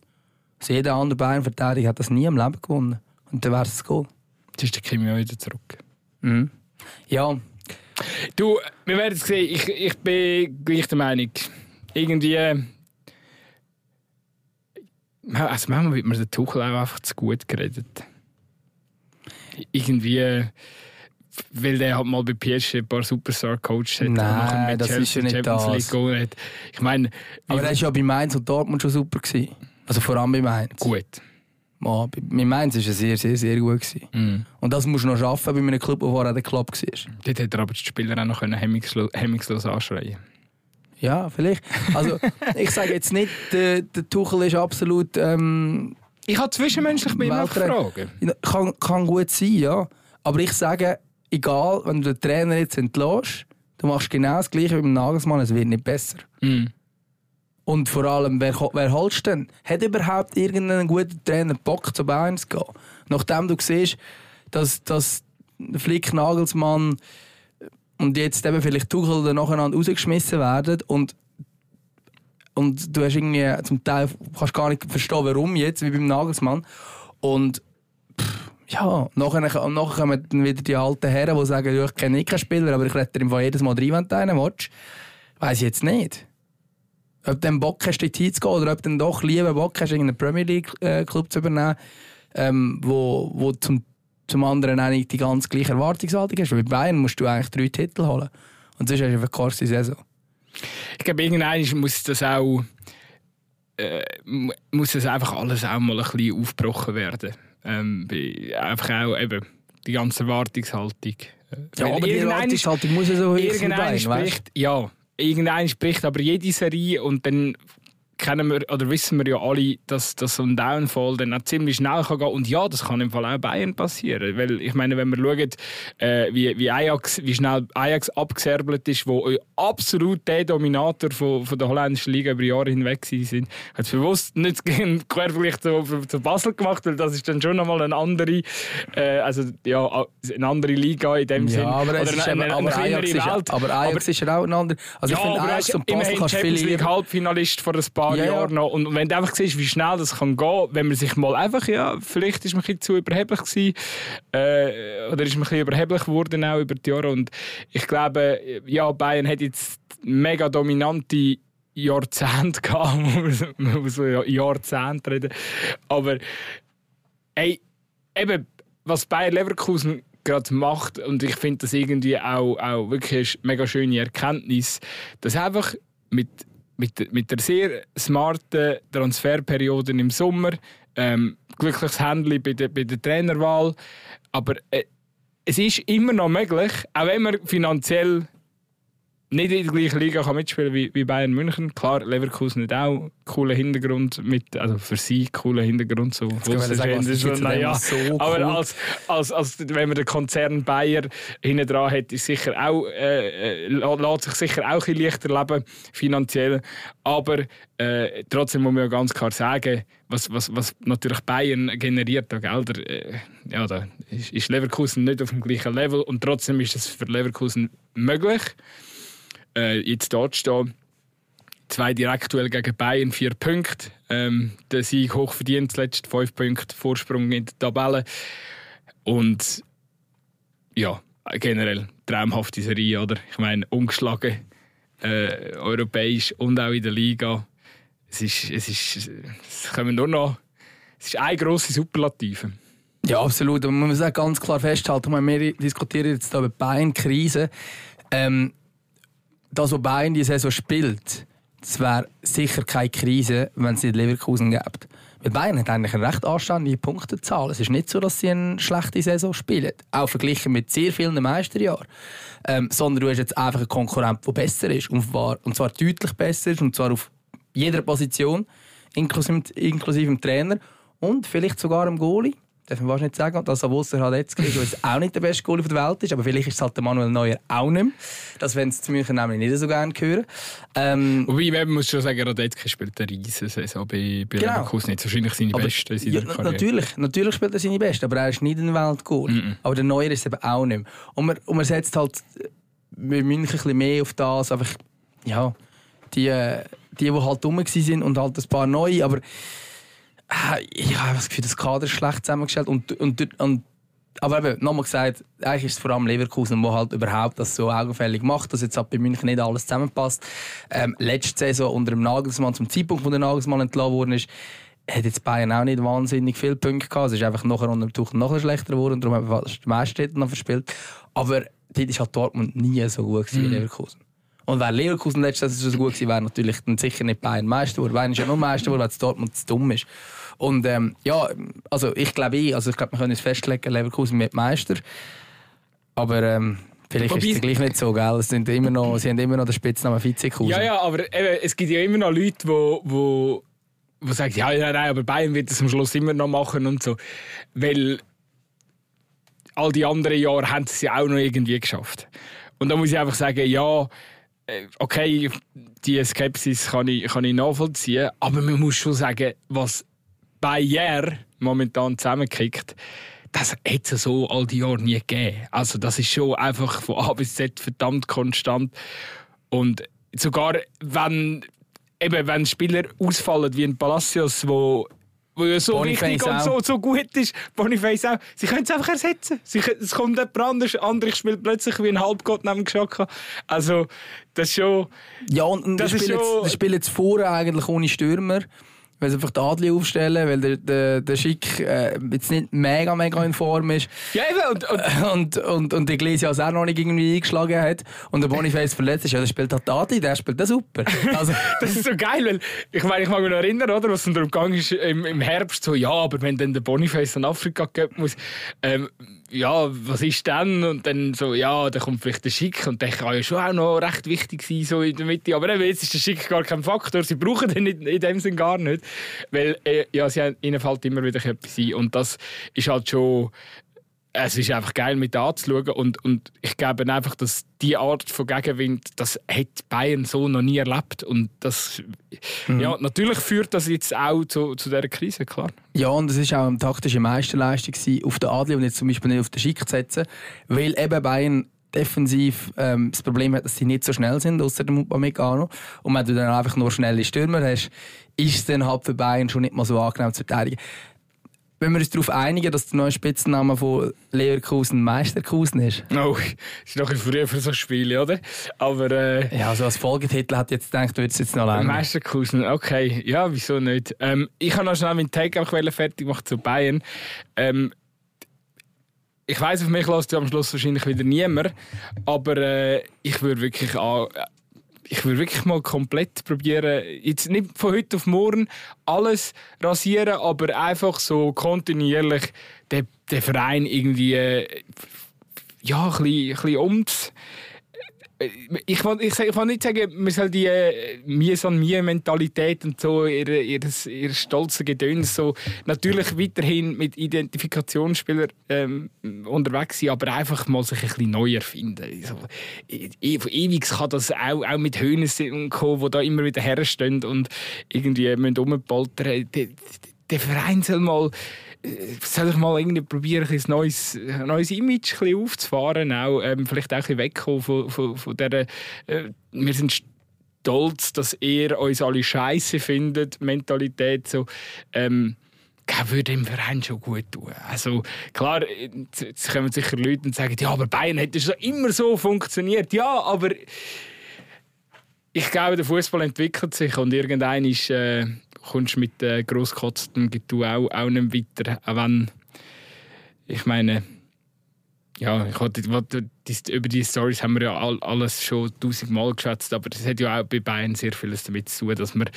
Also jeder andere Bayern-Verteidiger hat das nie im Leben gewonnen. Und dann wäre es das Goal. Jetzt ist der Kimi auch wieder zurück. Mhm. Ja, Du, wir werden es sehen. Ich, ich bin gleich der Meinung. Irgendwie. Also manchmal wird mir der Tuchel auch einfach zu gut geredet. Irgendwie. Weil der halt mal bei PSG ein paar Superstar coaches hat. Nein, das ist Chelsea ja nicht Champions das. Hat. Ich meine, aber er war ja bei Mainz und Dortmund schon super. Gewesen. Also vor allem bei Mainz. gut. Ja, bei Mainz war er sehr, sehr, sehr gut. Gewesen. Mhm. Und das musst du noch schaffen bei einem Club, der vorher der Club war. Dort hätte er aber die Spieler auch noch hemmungslos, hemmungslos anschreien Ja, vielleicht. Also, ich sage jetzt nicht, der, der Tuchel ist absolut. Ähm, Ich habe zwischenmenschlich bei ihm auch. Fragen. kann, kann gut sein, ja. Aber ich sage, egal, wenn du den Trainer jetzt entlässt, du machst genau das Gleiche wie beim Nagelsmann, es wird nicht besser. Mhm. Und vor allem, wer, wer holst du denn? Hat überhaupt irgendein guter Trainer Bock, zu Bayern zu gehen? Nachdem du siehst, dass, dass Flick, Nagelsmann und jetzt eben vielleicht Tuchel nacheinander rausgeschmissen werden und und du hast irgendwie zum Teil kannst gar nicht verstehen, warum jetzt, wie beim Nagelsmann. Und pff, ja, nachher, nachher kommen dann wieder die alten Herren, die sagen, ich kenne nicht keinen Spieler, aber ich rette ihm von jedes Mal rein, wenn du einen willst. Weiss ich jetzt nicht. Ob du dann Bock hast, dort hinzugehen oder ob du dann doch lieber Bock hast, irgendeinen Premier League-Club zu übernehmen, ähm, wo, wo zum, zum anderen auch nicht die ganz gleiche Erwartungshaltung hast. Weil bei Bayern musst du eigentlich drei Titel holen. Und sonst hast du eine verkorkste Saison. Ich glaube, irgendwann muss das auch. Äh, mu- muss das einfach alles auch mal ein bisschen aufgebrochen werden. Ähm, einfach auch eben die ganze Erwartungshaltung. Äh, Ja, weil aber die Erwartungshaltung muss ja so hoch sein ja, irgendein spricht aber jede Serie und dann kennen wir oder wissen wir ja alle, dass, dass so ein Downfall dann auch ziemlich schnell kann gehen und ja, das kann im Fall auch Bayern passieren, weil ich meine, wenn wir schauen, äh, wie, wie Ajax, wie schnell Ajax abgeserbelt ist, wo absolut der Dominator von, von der holländischen Liga über Jahre hinweg sind, hat es bewusst nicht gegen Quervergleich zu, zu Basel gemacht, weil das ist dann schon nochmal eine andere, äh, also ja, eine andere Liga in dem Ja, Sinn. aber, es ist eine- eine aber, Ajax ist, aber Ajax ist ja auch ein anderer. Also ich ja, finde, aber er Ajax und Basel kannst du viel Champions League lieber... Halbfinalist vor ein paar Ja, ja. Jahren noch. Und wenn du einfach siehst, wie schnell das kann gehen, wenn man sich mal einfach, ja, vielleicht ist man ein bisschen zu überheblich gewesen, äh, oder ist man ein bisschen überheblich geworden auch über die Jahre. Und ich glaube, ja, Bayern hat jetzt mega dominante Jahrzehnte gehabt, muss man muss so ja Jahrzehnte reden. Aber ey, eben, was Bayer Leverkusen gerade macht, und ich finde das irgendwie auch, auch wirklich eine mega schöne Erkenntnis, dass einfach mit, mit, mit der sehr smarten Transferperiode im Sommer, ähm, glückliches Händchen bei der, bei der Trainerwahl, aber äh, es ist immer noch möglich, auch wenn man finanziell nicht in der gleichen Liga kann mitspielen wie, wie Bayern München. Klar, Leverkusen hat auch einen coolen Hintergrund, mit, also für sie coolen Hintergrund. So, ich sagen, was ist jetzt naja, so aber cool? als, als, als, wenn man den Konzern Bayer hinten dran hat, ist sicher auch, äh, äh, lässt sich sicher auch ein leichter leben, finanziell. Aber äh, trotzdem muss man ja ganz klar sagen, was, was, was natürlich Bayern generiert an Gelder, äh, ja, da ist, ist Leverkusen nicht auf dem gleichen Level und trotzdem ist es für Leverkusen möglich äh, jetzt dort stehen. Zwei Direktduell gegen Bayern, vier Punkte. Ähm, der Sieg hoch zuletzt fünf Punkte Vorsprung in der Tabelle. Und ja, generell traumhafte Serie, oder? Ich meine, ungeschlagen, äh, europäisch und auch in der Liga. Es ist, es ist, es kommen nur noch, es ist eine grosse Superlative. Ja, absolut. Und man muss auch ganz klar festhalten, wir diskutieren jetzt hier über Bayern-Krise. Ähm, das, was Bayern die Saison spielt, das wäre sicher keine Krise, wenn es nicht Leverkusen gibt. Weil Bayern hat eigentlich eine recht anständige Punktezahl. Es ist nicht so, dass sie eine schlechte Saison spielen. Auch verglichen mit sehr vielen Meisterjahren. Ähm, sondern du hast jetzt einfach einen Konkurrent, der besser ist. Und zwar, und zwar deutlich besser ist. Und zwar auf jeder Position, inklusive, inklusive dem Trainer. Und vielleicht sogar im Goalie darf man nicht sagen, dass Avosser Radetzky ist, auch nicht der beste Goalie der Welt ist, aber vielleicht ist es halt der Manuel Neuer auch nicht mehr. Das werden sie zu München nämlich nicht so gerne hören. Ähm, Wobei, man muss schon sagen, Radetzky spielt eine riesen Saison bei, bei genau. Leverkusen nicht. Wahrscheinlich seine aber, beste ja. Natürlich, natürlich spielt er seine beste, aber er ist nicht ein Weltgoal. Mm -mm. Aber der Neuer ist es eben auch nicht mehr. Und man, und man setzt halt mit München ein bisschen mehr auf das, einfach, ja, die, die, die halt dumm waren und halt ein paar neue, aber ich habe das Gefühl, das Kader ist schlecht zusammengestellt. Und, und, und, aber eben, nochmal gesagt, eigentlich ist es vor allem Leverkusen, der halt überhaupt das so augenfällig macht, dass jetzt halt bei München nicht alles zusammenpasst. Ähm, letzte Saison unter dem Nagelmann, zum Zeitpunkt, wo der Nagelmann entlassen worden ist, hat jetzt Bayern auch nicht wahnsinnig viele Punkte gehabt. Es ist einfach nachher unter dem Tuch noch schlechter geworden, darum haben wir die meisten noch verspielt. Aber dort ist halt Dortmund nie so gut wie mm. Leverkusen. Und wäre Leverkusen letztes Jahr so gut gewesen, wäre natürlich dann sicher nicht Bayern Meister geworden. Bayern ist ja nur Meister geworden, weil Dortmund zu dumm ist. Und ähm, ja, also ich glaube, ich, also ich glaube, wir können es festlegen, Leverkusen wird Meister. Aber ähm, vielleicht Wobei ist es gleich nicht so, gell? Es sind immer noch, sie haben immer noch den Spitznamen Vizekusen. Ja, ja, aber eben, es gibt ja immer noch Leute, die wo, wo, wo sagen, ja, ja, nein, aber Bayern wird es am Schluss immer noch machen und so. Weil all die anderen Jahre haben sie es ja auch noch irgendwie geschafft. Und da muss ich einfach sagen, ja, äh, okay, die Skepsis kann ich, kann ich nachvollziehen, aber man muss schon sagen, was Bayer momentan zusammengekickt, das hat es so all die Jahre nie gegeben. Also das ist schon einfach von A bis Z verdammt konstant. Und sogar wenn, eben, wenn Spieler ausfallen wie ein Palacios, wo wo ja so Boniface wichtig und so, so gut ist. Boniface auch. Sie können es einfach ersetzen. Sie, es kommt jemand anderes, andere spielt plötzlich wie ein Halbgott neben Geschaka. Also, das ist schon... Ja, und das, das, spielen jetzt vorher eigentlich ohne Stürmer weil sie einfach die Adli aufstellen, weil der, der, der Schick äh, jetzt nicht mega, mega in Form ist. Ja, eben. Und, und, und, und, und Iglesias auch noch nicht irgendwie eingeschlagen hat und der Boniface verletzt ist. Ja, der spielt halt die Adli, der spielt das super. Also. das ist so geil, weil ich meine, ich mag mich noch erinnern, oder, was dann darum gegangen ist im, im Herbst, so, ja, aber wenn dann der Boniface in Afrika gehen muss, ähm, ja, was ist dann? Und dann so, ja, dann kommt vielleicht der Schick und der kann ja schon auch noch recht wichtig sein, so in der Mitte. Aber eben, jetzt ist der Schick gar kein Faktor. Sie brauchen den in, in dem Sinn gar nicht. Weil, äh, ja, sie ihnen fällt immer wieder etwas ein. Und das ist halt schon es ist einfach geil mit anzuschauen und, und ich glaube einfach, dass die Art von Gegenwind, das hat Bayern so noch nie erlebt und das, mhm. ja, natürlich führt das jetzt auch zu, zu dieser Krise, klar. Ja, und es ist auch eine taktische Meisterleistung auf der Adli und jetzt zum Beispiel nicht auf den Schick zu setzen, weil eben Bayern defensiv ähm, das Problem hat, dass sie nicht so schnell sind, außer dem Upamecano. Und wenn du dann einfach nur schnelle Stürmer hast, ist es dann halt für Bayern schon nicht mal so angenehm zu verteidigen wenn wir uns darauf einigen, dass der neue Spitzname von Leverkusen Meisterkusen ist. Oh, ist noch ein früh für so Spiele, oder? Aber, äh, ja, also als Folgetitel hat jetzt gedacht, wird es jetzt noch länger. Meisterkusen, okay. Ja, wieso nicht? Ähm, ich habe noch schnell meinen Take fertig gemacht zu Bayern. Ähm, ich weiß, auf mich lässt am Schluss wahrscheinlich wieder niemand, aber äh, ich würde wirklich an, ich würde wirklich mal komplett probieren, jetzt nicht von heute auf morgen alles rasieren, aber einfach so kontinuierlich den, den Verein irgendwie ja, ein bisschen, ein bisschen ums ich will, ich, will nicht sagen, man soll die äh, mir so mir mentalität und so, ihr, ihr, ihr stolze Gedöns so natürlich weiterhin mit Identifikationsspielern ähm, unterwegs sein, aber einfach mal sich ein bisschen neu erfinden. So, e, e, ewig kann das auch, auch mit Höhnen kommen, die da immer wieder herstehen und irgendwie rumpoltern. Der, der Verein soll mal soll ich mal irgendwie probieren, ein neues, neues Image aufzufahren, auch, ähm, vielleicht auch ein bisschen von, von, von dieser, äh, wir sind stolz, dass ihr uns alle Scheiße findet, Mentalität so. Ähm, würde dem Verein schon gut tun. Also klar, jetzt kommen sicher Leute und sagen, ja, aber Bayern hätte schon immer so funktioniert. Ja, aber ich glaube, der Fußball entwickelt sich und irgendein ist äh, kommst mit äh, grosskotztem Getue auch, auch nicht weiter. Auch wenn ich meine, ja, ich hatte, über die Stories haben wir ja alles schon tausendmal geschätzt, aber das hat ja auch bei Bayern sehr vieles damit zu tun, dass man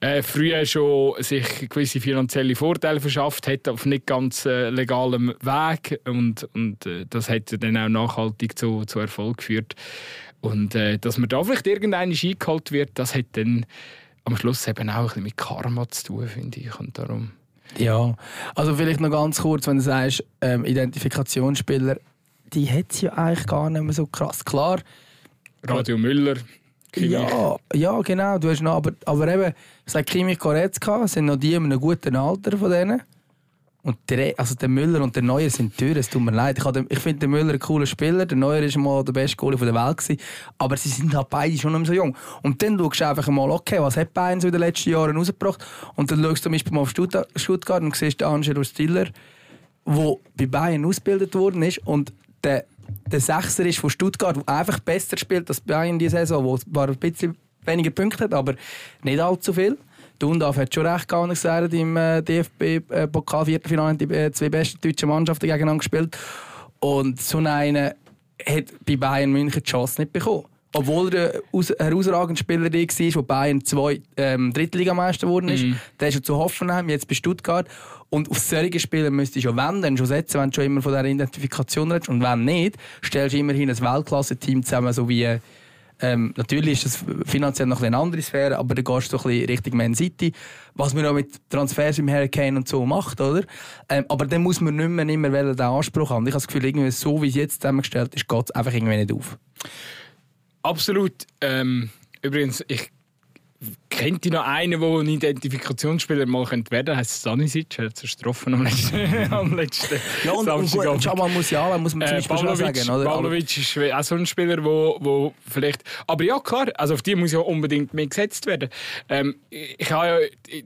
äh, früher schon sich gewisse finanzielle Vorteile verschafft hat auf nicht ganz äh, legalem Weg und, und äh, das hat dann auch nachhaltig zu, zu Erfolg geführt. Und äh, dass man da vielleicht irgendein eingeholt wird, das hat dann am Schluss eben auch ein bisschen mit Karma zu tun, finde ich. Und darum ja, also vielleicht noch ganz kurz, wenn du sagst, ähm, Identifikationsspieler, die hat es ja eigentlich gar nicht mehr so krass. Klar. Radio Müller. Kimmich. Ja, ja, genau. Du hast noch, aber, aber eben, ich sage Kimmich Koretzka, sind noch die in einem guten Alter von denen. Und der, also der Müller und der Neuer sind teuer, es tut mir leid. Ich, ich finde den Müller ein cooler Spieler, der Neuer war mal der beste Goalie der Welt. Gewesen, aber sie sind halt beide schon nicht mehr so jung. Und dann schaust du einfach mal, okay, was hat Bayern so in den letzten Jahren rausgebracht? Und dann schaust du zum Beispiel mal auf Stuttgart und siehst den Angelo Stiller, der bei Bayern ausgebildet worden ist und der, der Sechser ist von Stuttgart, der einfach besser spielt als Bayern diese Saison, wo zwar ein bisschen weniger Punkte hat, aber nicht allzu viel. Dundaf hat schon recht gar nicht gesagt, im äh, DFB-Pokal-Viertelfinale haben die äh, zwei besten deutschen Mannschaften gegeneinander gespielt. Und so einen hat bei Bayern München die Chance nicht bekommen. Obwohl er ein herausragender Spieler war, wo Bayern zwei ähm, Drittligameister geworden ist. Mhm. Der ist schon zu Hoffenheim, jetzt bei Stuttgart. Und auf solche Spieler müsstest du schon wenden, schon setzen, wenn du schon immer von dieser Identifikation redest. Und wenn nicht, stellst du immerhin ein Weltklasse-Team zusammen, so wie ähm, natürlich ist das finanziell noch eine andere Sphäre, aber da gehst du ein bisschen Richtung Man City, was man auch mit Transfers im Hurricane und so macht, oder? Ähm, aber dann muss man nicht mehr immer den Anspruch haben. Ich habe das Gefühl, irgendwie so wie es jetzt zusammengestellt ist, geht es einfach irgendwie nicht auf. Absolut. Ähm, übrigens, ich kennt ihr noch einen, der ein Identifikationsspieler mal werden könnte? Heißt Stanisic, er hat es getroffen am letzten, am letzten Ja, und, und gut, Jamal Musiala muss man zum Beispiel äh, sagen. Oder? Pavlovic ist auch so ein Spieler, wo, wo vielleicht... Aber ja, klar, also auf die muss ja unbedingt mehr gesetzt werden. Ähm, ich habe ja... Ich,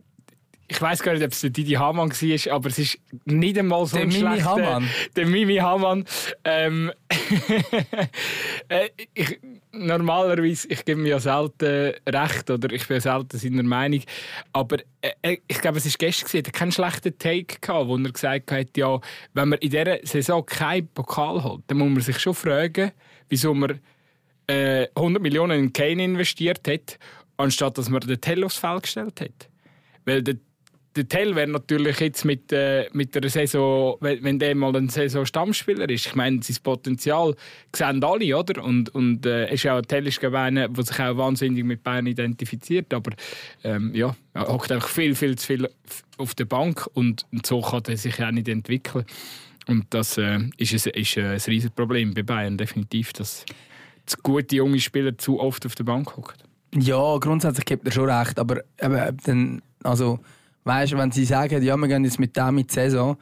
ich weiß gar nicht, ob es der Didi Hamann war, aber es ist nicht einmal so der ein Mimi schlechter... Hamann. Der Mimi Hamann. Ähm, äh, ich, normalerweise, ich gebe mir ja selten recht oder ich bin selten seiner Meinung, aber äh, äh ich glaube, es war gestern, er keinen schlechten Take gehabt, wo er gesagt hat, ja, wenn man in dieser Saison keinen Pokal holt, dann muss man sich schon fragen, wieso man äh, 100 Millionen in Kane investiert hat, anstatt dass man den Tell aufs Feld gestellt hat. Weil der der Tell wäre natürlich jetzt mit, äh, mit der Saison, wenn, wenn der mal ein Saison-Stammspieler ist, ich meine, sein Potenzial sehen alle, oder? Und, und äh, ist auch Tell ist einer, der sich auch wahnsinnig mit Bayern identifiziert, aber ähm, ja, er hockt einfach viel, viel zu viel auf der Bank und, und so kann er sich auch nicht entwickeln. Und das äh, ist, ein, ist ein riesiges Problem bei Bayern, definitiv, dass zu gute junge Spieler zu oft auf der Bank hocken. Ja, grundsätzlich gibt er schon recht, aber eben, dann, also Weißt du, wenn sie sagen, ja, wir gehen jetzt mit dem in die Saison,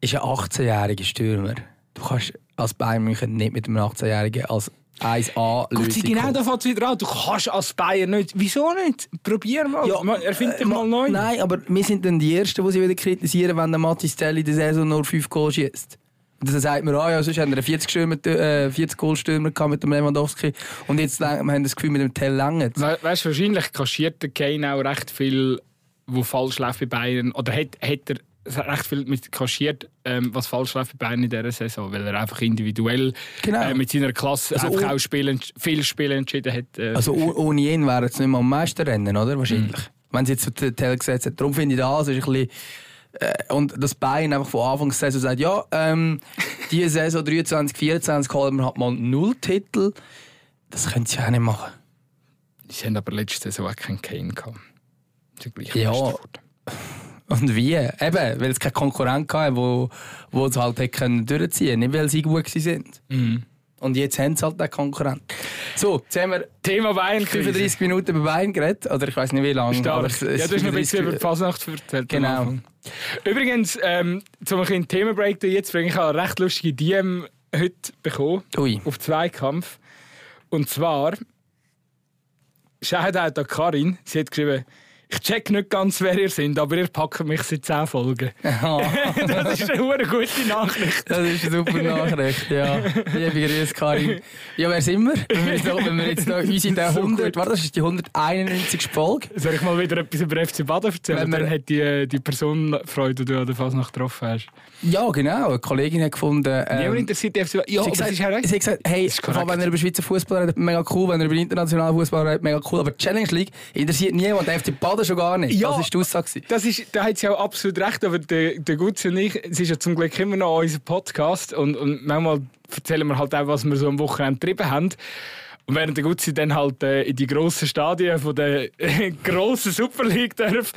ist ein 18-jähriger Stürmer. Du kannst als Bayern München nicht mit einem 18-Jährigen als 1A lösen. Genau, da fängt es wieder an. Du kannst als Bayern nicht. Wieso nicht? Probier mal. Ja, Erfind dich mal neu. Nein, aber wir sind dann die Ersten, die sie wieder kritisieren, wenn der Matthias Telly in der Saison nur 5 Goal schießt. Und dann sagt man, ah ja, sonst haben wir einen 40 Stürmer, äh, 40 Goalstürmer mit dem Lewandowski und jetzt haben wir das Gefühl, mit dem Tell lange. Weißt du, wahrscheinlich kaschiert der Kane auch recht viel wo falsch läuft bei Bayern, oder hat, hat er recht viel mit kaschiert, ähm, was falsch läuft bei Bayern in dieser Saison, weil er einfach individuell genau. äh, mit seiner Klasse also einfach auch Spiele, viele Spiele entschieden hat. Äh. Also ohne ihn wäre es nicht mal am Meisterrennen, oder? Wahrscheinlich. Mhm. Wenn sie jetzt zu Tell gesetzt hat. Darum finde ich das ist ein bisschen äh, und das Bayern einfach von Anfang der Saison sagt, ja, ähm, diese Saison 23, 24 holen wir halt mal null Titel. Das können sie auch nicht machen. Sie haben aber letzte Saison auch keinen Kane gehabt ja. Und wie? Eben, weil es keine Konkurrent gab, wo, wo es halt können durchziehen nicht weil sie gut sind. Mhm. Und jetzt haben sie halt den Konkurrent. So, jetzt haben wir Thema Bayern 35 Minuten über Bayern geredet. Oder ich weiß nicht wie lange. Aber es, es ja, du hast noch ein bisschen über die Fasnacht erzählt. Genau. Übrigens, ähm, zum ein Themenbreak jetzt bringe ich eine recht lustige DM heute bekommen. Ui. Auf Zweikampf. Und zwar, Shoutout an Karin. Sie hat geschrieben, ich check nicht ganz, wer ihr seid, aber ihr packt mich seit 10 Folgen. das ist eine gute Nachricht. Das ist eine super Nachricht, ja. Liebe Grüße, Karin. Ja, wer sind wir? Wenn wir jetzt noch, unsere 100, warte, das ist die 191. Folge. Soll ich mal wieder etwas über FC Baden erzählen? Wenn Dann hat die, die Person Freude, die du an der Fasnacht getroffen hast. Ja, genau. Eine Kollegin hat gefunden... Ähm, Niemand interessiert die FC Basel. Ja, sie, gesagt, sie hat gesagt, hey, wenn er über Schweizer Fußball redet, mega cool. Wenn er über internationalen Fußball redet, mega cool. Aber die Challenge League interessiert niemand. Der FC Baden schon gar nicht. Ja, das ist die Aussage. Das ist, da hat sie auch absolut recht. Aber der, der Gutzi und ich, es ist ja zum Glück immer noch unser Podcast. Und, und manchmal erzählen wir halt auch, was wir so am Wochenende getrieben haben. Und während der Gutzi dann halt äh, in die grossen Stadien von der äh, grossen Super League darf,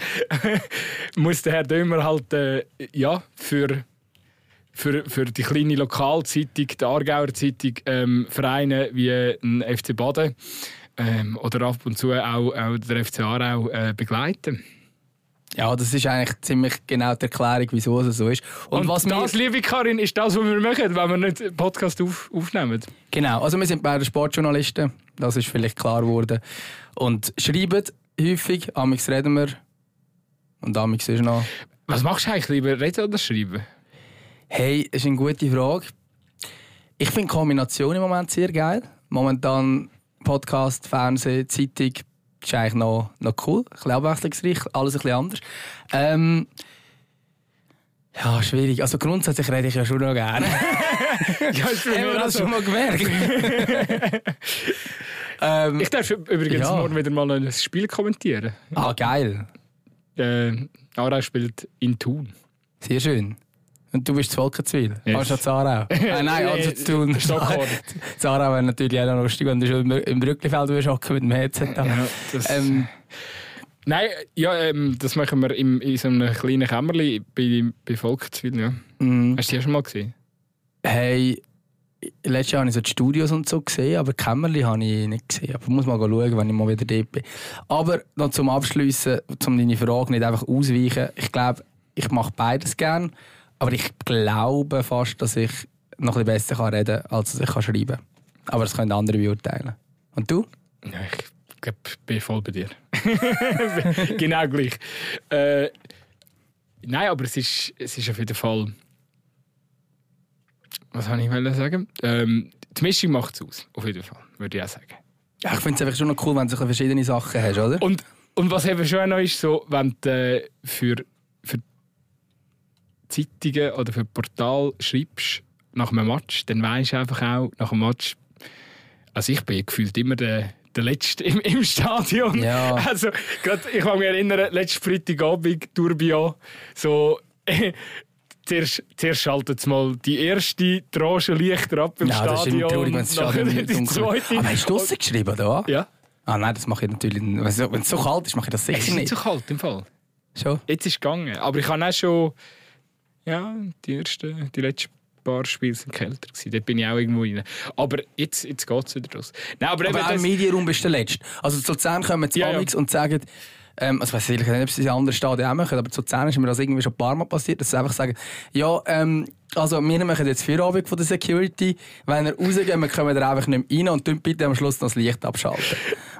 muss der Herr Dömer halt äh, ja, für, für, für die kleine Lokalzeitung, die Aargauer Zeitung, ähm, Vereine wie ein FC Baden ähm, oder ab und zu auch, auch der FC Aarau äh, begleiten. Ja, das ist eigentlich ziemlich genau die Erklärung, wieso es so ist. Und, und was das, wir... liebe Karin, ist das, was wir machen, wenn wir nicht einen Podcast auf, aufnehmen. Genau, also wir sind beide Sportjournalisten, das ist vielleicht klar geworden. Und schreiben häufig, amix reden wir und amix ist noch... Was machst du eigentlich, lieber reden oder schreiben? Hey, das ist eine gute Frage. Ich finde Kombination im Moment sehr geil. Momentan Podcast, Fernsehen, Zeitung, ist eigentlich noch, noch cool, ein bisschen abwechslungsreich, alles ein bisschen anders. Ähm, ja, schwierig. Also grundsätzlich rede ich ja schon noch gerne. ja, das Haben wir das schon mal gemerkt? ähm, ich darf übrigens ja. morgen wieder mal ein Spiel kommentieren. Ah, geil. Äh, Ara spielt in Thun. Sehr schön. Und du bist zu Volkenzwil. Yes. Hast du Zarau? äh, nein, also zu tun. Zarau wäre natürlich auch noch lustig, wenn du schon im Rückliefeld hocken mit dem Headset. Ja, ähm, Nein, ja, ähm, das machen wir im, in so einem kleinen Kämmerli bei, bei Volkenzwil. Ja. Mm. Hast du die schon mal gesehen? Hey, letztes Jahr habe ich so die Studios und so gesehen, aber Kämmerli habe ich nicht gesehen. Aber ich muss mal schauen, wenn ich mal wieder dort bin. Aber noch zum Abschließen, um deine Frage nicht einfach ausweichen. Ich glaube, ich mache beides gerne. Aber ich glaube fast, dass ich noch ein bisschen besser reden kann, als ich schreiben kann. Aber das können andere beurteilen. Und du? Ja, ich bin voll bei dir. genau gleich. Äh, nein, aber es ist, es ist auf jeden Fall. Was soll ich sagen? Ähm, die Mischung macht es aus, auf jeden Fall, würde ich auch sagen. Ja, ich finde es einfach schon noch cool, wenn du verschiedene Sachen hast, oder? Und, und was eben schon noch ist, so, wenn du äh, für Zeitungen oder für Portal schreibst nach einem Match, dann weisst du einfach auch nach einem Match, also ich bin gefühlt immer der, der Letzte im, im Stadion. Ja. Also, grad, ich kann mich erinnern, letzten Freitagabend, Tourbillon, so... zuerst, zuerst schaltet mal die erste Tranche Lichter ab im ja, Stadion. Das ist traurig, wenn das Stadion die Aber hast du draussen geschrieben, da? Ja. Ah nein, das mache ich natürlich... Wenn es so kalt ist, mache ich das sicher nicht. Es ist nicht so kalt im Fall. Schon? Jetzt ist es gegangen. Aber ich habe auch schon... Ja, die, ersten, die letzten paar Spiele waren kälter. Gewesen. Dort bin ich auch irgendwo rein. Aber jetzt, jetzt geht es wieder raus. Nein, aber, aber auch im Medienraum bist du der Letzte. Also zu Luzern kommen sie ja, ja. und sagen, ähm, also ich weiß nicht, ob sie in anderen Stadien auch machen, aber zu Luzern ist mir das irgendwie schon ein paar Mal passiert, dass sie einfach sagen, ja, ähm, also wir machen jetzt Feierabend von der Security, wenn wir rausgehen, wir kommen da einfach nicht mehr rein und dann bitte am Schluss noch das Licht abschalten.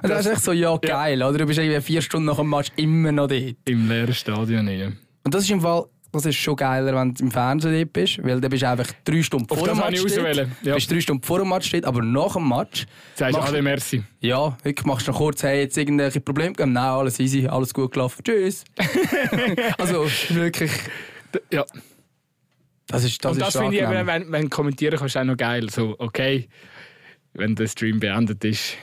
Und das, das ist echt so, ja geil, ja. oder? Du bist irgendwie vier Stunden nach dem Match immer noch dort. Im leeren Stadion, ja. Und das ist im Fall das ist schon geiler, wenn du im Fernsehen bist, weil du bist einfach drei Stunden vor dem Match steht. Ja. bist drei Stunden vor dem Match steht, aber nach dem Match... Sagst du alle merci. Ja, wirklich machst du noch kurz, hey, jetzt irgendwelche Probleme gegeben? Nein, alles easy, alles gut gelaufen, tschüss. also, wirklich... Ja. Das ist das Und das finde ich, eben, wenn, wenn du kommentieren kannst, auch noch geil. So, okay, wenn der Stream beendet ist,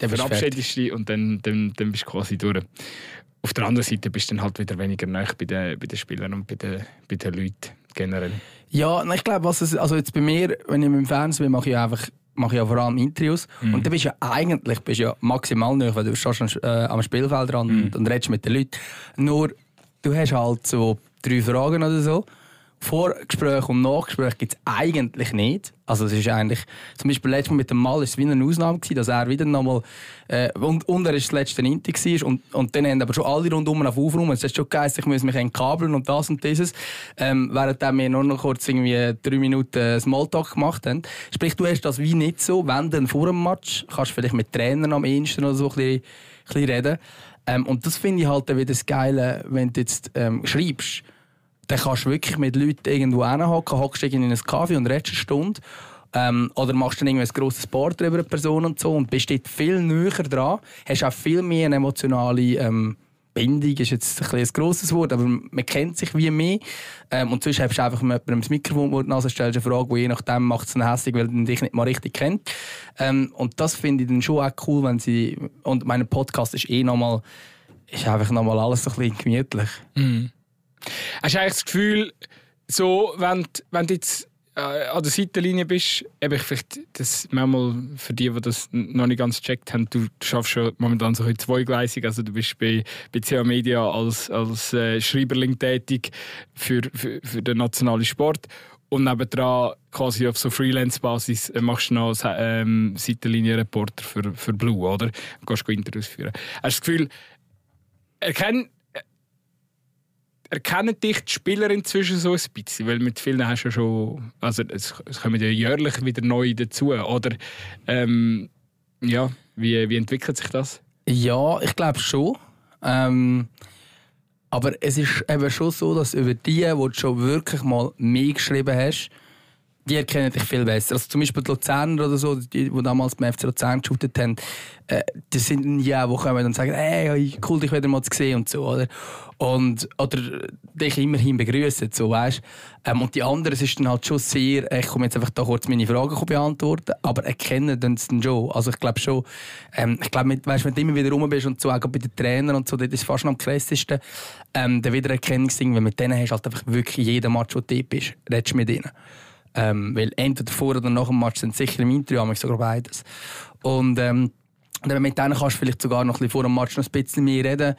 dann verabschiedest du dich und dann, dann, dann bist du quasi durch. Auf der anderen Seite bist du dann halt wieder weniger nah bei den, bei den Spielern und bei den, bei den Leuten generell. Ja, ich glaube, was es, also jetzt bei mir, wenn ich im Fernsehen bin, mache ich einfach mache ich ja vor allem Interviews. Mm. Und dann bist du ja eigentlich bist ja maximal nöch, weil du stehst äh, am Spielfeld dran mm. und, und redest mit den Leuten. Nur, du hast halt so drei Fragen oder so. Vorgespräch und Nachgespräch gibt es eigentlich nicht. Also es ist eigentlich, zum Beispiel letztes Mal mit dem Mal ist es wieder eine Ausnahme gewesen, dass er wieder nochmal, äh, und, und er ist das letzte Inti war und, und dann haben aber schon alle rundum auf Aufräumen, es hat schon geheißen, ich muss mich entkabeln und das und dieses, ähm, während wir nur noch kurz irgendwie drei Minuten Smalltalk gemacht haben. Sprich, du hast das wie nicht so, wenn dann vor dem Match, kannst du vielleicht mit Trainern am ehesten oder so ein bisschen, ein bisschen reden. Ähm, und das finde ich halt wieder das Geile, wenn du jetzt ähm, schreibst, dann kannst du wirklich mit Leuten irgendwo hinhocken, hockst in einen Kaffee und redest eine Stunde. Ähm, oder machst dann irgendwie ein grosses Board über eine Person und so und bist dort viel näher dran, hast auch viel mehr eine emotionale ähm, Bindung ist jetzt ein, ein grosses Wort, aber man kennt sich wie mehr. Ähm, und sonst hast du einfach mit jemandem das Mikrofon vor die Nase, stellst eine Frage, die je nachdem macht es hässlich, weil du dich nicht mal richtig kennt. Ähm, und das finde ich dann schon auch cool, wenn sie, und mein Podcast ist eh nochmal, ist einfach nochmal alles so ein bisschen gemütlich. Mhm. Hast du eigentlich das Gefühl, so, wenn, wenn du jetzt äh, an der Seitenlinie bist, eben vielleicht das manchmal für die, die das noch nicht ganz gecheckt haben, du, du schaffst schon momentan so zweigleisig, also du bist bei, bei CA Media als, als äh, Schreiberling tätig für, für, für den nationalen Sport und nebendran quasi auf so Freelance-Basis äh, machst du noch ähm, Seitenlinie-Reporter für, für Blue, oder? Du gehst Interviews führen. Hast du das Gefühl, erkennen erkennen dich die Spieler inzwischen so ein bisschen? Weil mit vielen hast du schon, also es, kommen ja jährlich wieder neu dazu. Oder ähm, ja, wie, wie entwickelt sich das? Ja, ich glaube schon. Ähm, aber es ist eben schon so, dass über die, die du schon wirklich mal mehr geschrieben hast, die erkennen dich viel besser. Also zum Beispiel die Luzerner oder so, die, die damals beim FC Luzern geshootet haben, äh, die sind ja, die kommen und sagen, hey, cool, dich wieder mal zu sehen und so, oder? Und, oder dich immerhin begrüßen, so, weißt ähm, Und die anderen, es ist dann halt schon sehr, ich komme jetzt einfach da kurz meine Fragen beantworten, aber erkennen dann dann schon. Also ich glaube schon, ähm, ich glaube, weißt, wenn du immer wieder rum bist und so, auch bei den Trainern und so, das ist fast noch am krassesten, ähm, der Wiedererkennungsding, wenn mit denen hast du halt einfach wirklich jeden Match, wo du bist, redest mit ihnen. Ähm, weil entweder vor oder nach dem Match sind sicher im Interview, sogar beides. Und ähm, mit denen kannst du vielleicht sogar noch ein bisschen vor dem Match noch ein bisschen mehr reden.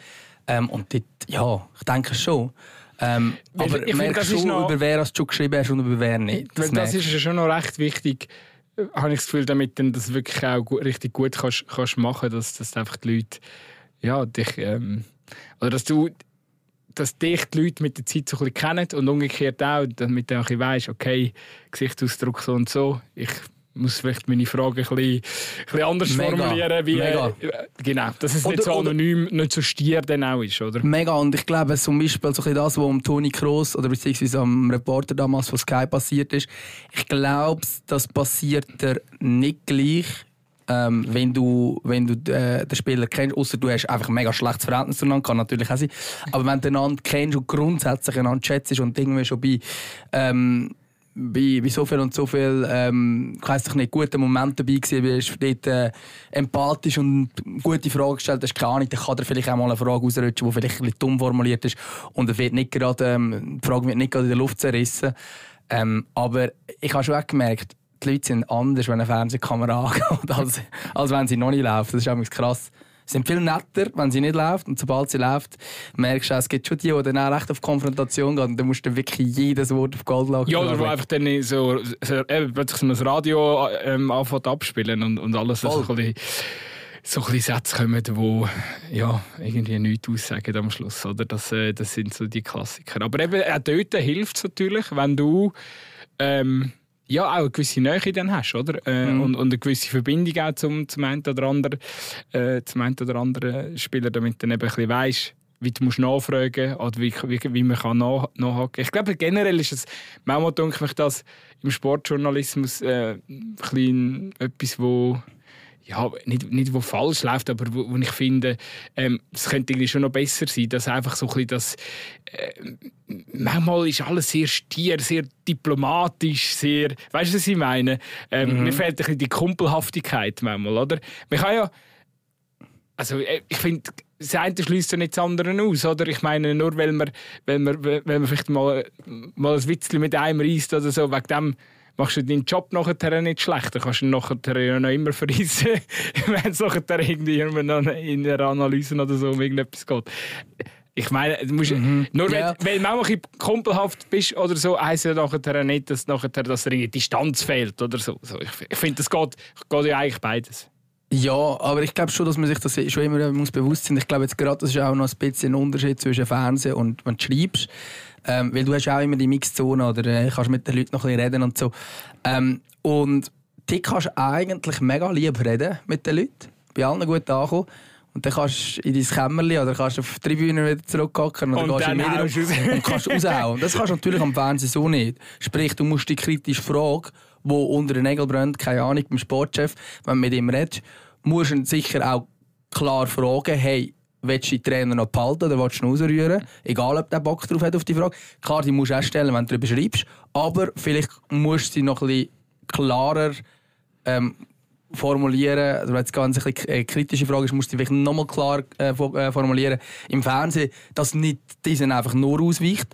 Ähm, und dort, ja, ich denke schon. Ähm, aber ich merkst schon, noch, über wer du schon geschrieben hast und über wer nicht. Das, das ist ja schon noch recht wichtig, äh, habe ich das Gefühl, damit du das wirklich auch gut, richtig gut kannst, kannst machen kannst, dass, dass einfach die Leute ja, dich, ähm, oder dass du dass dich die Leute mit der Zeit so ein bisschen kennen und umgekehrt auch, damit du auch weißt, okay, Gesichtsausdruck so und so. Ich muss vielleicht meine Frage ein bisschen, ein bisschen anders Mega. formulieren. Wie, Mega. Äh, genau, dass es oder, nicht so anonym, nicht so stier dann auch ist, oder? Mega, und ich glaube zum Beispiel so das, was um Toni Kroos oder beziehungsweise am Reporter damals von Sky passiert ist, ich glaube, das passiert er nicht gleich ähm, wenn du, wenn du äh, den Spieler kennst, außer du hast einfach ein mega schlechtes Verhältnis zueinander, kann natürlich auch sein. Aber wenn du einander kennst und grundsätzlich einander schätzt und irgendwie schon bei, ähm, bei, bei so viel und so viel, ähm, ich nicht, guten Momenten dabei gewesen bist, dort äh, empathisch und gute Fragen gestellt hast, keine Ahnung, dann kann dir vielleicht auch mal eine Frage ausrutschen, die vielleicht ein dumm formuliert ist und wird nicht gerade, ähm, die Frage wird nicht gerade in der Luft zerrissen. Ähm, aber ich habe schon auch gemerkt, die Leute sind anders, wenn eine Fernsehkamera angeht, als, als wenn sie noch nicht läuft. Das ist einfach krass. Sie sind viel netter, wenn sie nicht läuft. Und sobald sie läuft, merkst du, es gibt schon die, die dann auch recht auf Konfrontation gehen. Und dann musst du wirklich jedes Wort auf Gold lassen. Ja, oder wo einfach dann so, so eben, plötzlich so ein Radio ähm, anfängt abspielen und, und alles so ein bisschen so ein Sätze kommen, die ja, irgendwie nichts aussagen am Schluss. Oder? Das, äh, das sind so die Klassiker. Aber eben, auch dort hilft es natürlich, wenn du ähm, ja, auch eine gewisse Nähe dann hast, oder? Äh, mhm. und, und eine gewisse Verbindung auch zum, zum einen oder anderen, äh, zum einen oder anderen Spieler, damit du dann eben ein bisschen weißt, wie du musst nachfragen oder wie, wie, wie man kann nach, nachhaken Ich glaube, generell ist es, manchmal denke ich das im Sportjournalismus äh, ein bisschen etwas, wo ja, nicht, nicht wo falsch läuft, aber wo, wo ich finde, ähm, es könnte irgendwie schon noch besser sein, dass einfach so ein bisschen das, äh, manchmal ist alles sehr stier, sehr diplomatisch, sehr, weißt du, was ich meine? Ähm, mhm. Mir fehlt ein bisschen die Kumpelhaftigkeit manchmal, oder? Man kann ja, also äh, ich finde, das eine schließt ja nicht das andere aus, oder? Ich meine, nur weil man, weil man, weil man vielleicht mal, mal ein Witzchen mit einem reist oder so, wegen dem machst du deinen Job nachher nicht schlecht. Dann kannst du ihn nachher ja noch immer verreissen, wenn es nachher irgendwie in einer Analyse oder so um irgendetwas geht. Ich meine, du musst, mhm. nur ja. wenn, wenn du manchmal kumpelhaft bist oder so, heisst ja nachher nicht, dass, nachher, dass eine Distanz fehlt oder so. Ich, ich finde, das geht, geht ja eigentlich beides. Ja, aber ich glaube schon, dass man sich das schon immer muss bewusst sein muss. Ich glaube jetzt gerade, das ist auch noch ein bisschen ein Unterschied zwischen Fernsehen und wenn du schreibst. Ähm, weil du hast auch immer die Mixzone oder äh, kannst mit den Leuten noch ein bisschen reden und so. Ähm, und die kannst eigentlich mega lieb reden mit den Leuten. Bei allen gut ankommen. Und dann kannst du in dein Kämmerchen oder kannst auf die Tribüne wieder zurückhocken oder und gehst in den und kannst raushauen. Das kannst du natürlich am Fernsehen so nicht. Sprich, du musst die kritische Frage, die unter den Nägeln brennt, keine Ahnung, beim Sportchef, wenn du mit ihm redest, musst du sicher auch klar fragen, hey, willst du den Trainer noch behalten oder willst du ihn rausrühren? Egal, ob der Bock drauf hat auf die Frage. Klar, die musst du auch stellen, wenn du darüber schreibst. Aber vielleicht musst du sie noch ein bisschen klarer ähm, formulieren, also wenn es eine äh, kritische Frage ist, musst du vielleicht nochmal klar äh, äh, formulieren im Fernsehen, dass nicht diesen einfach nur ausweicht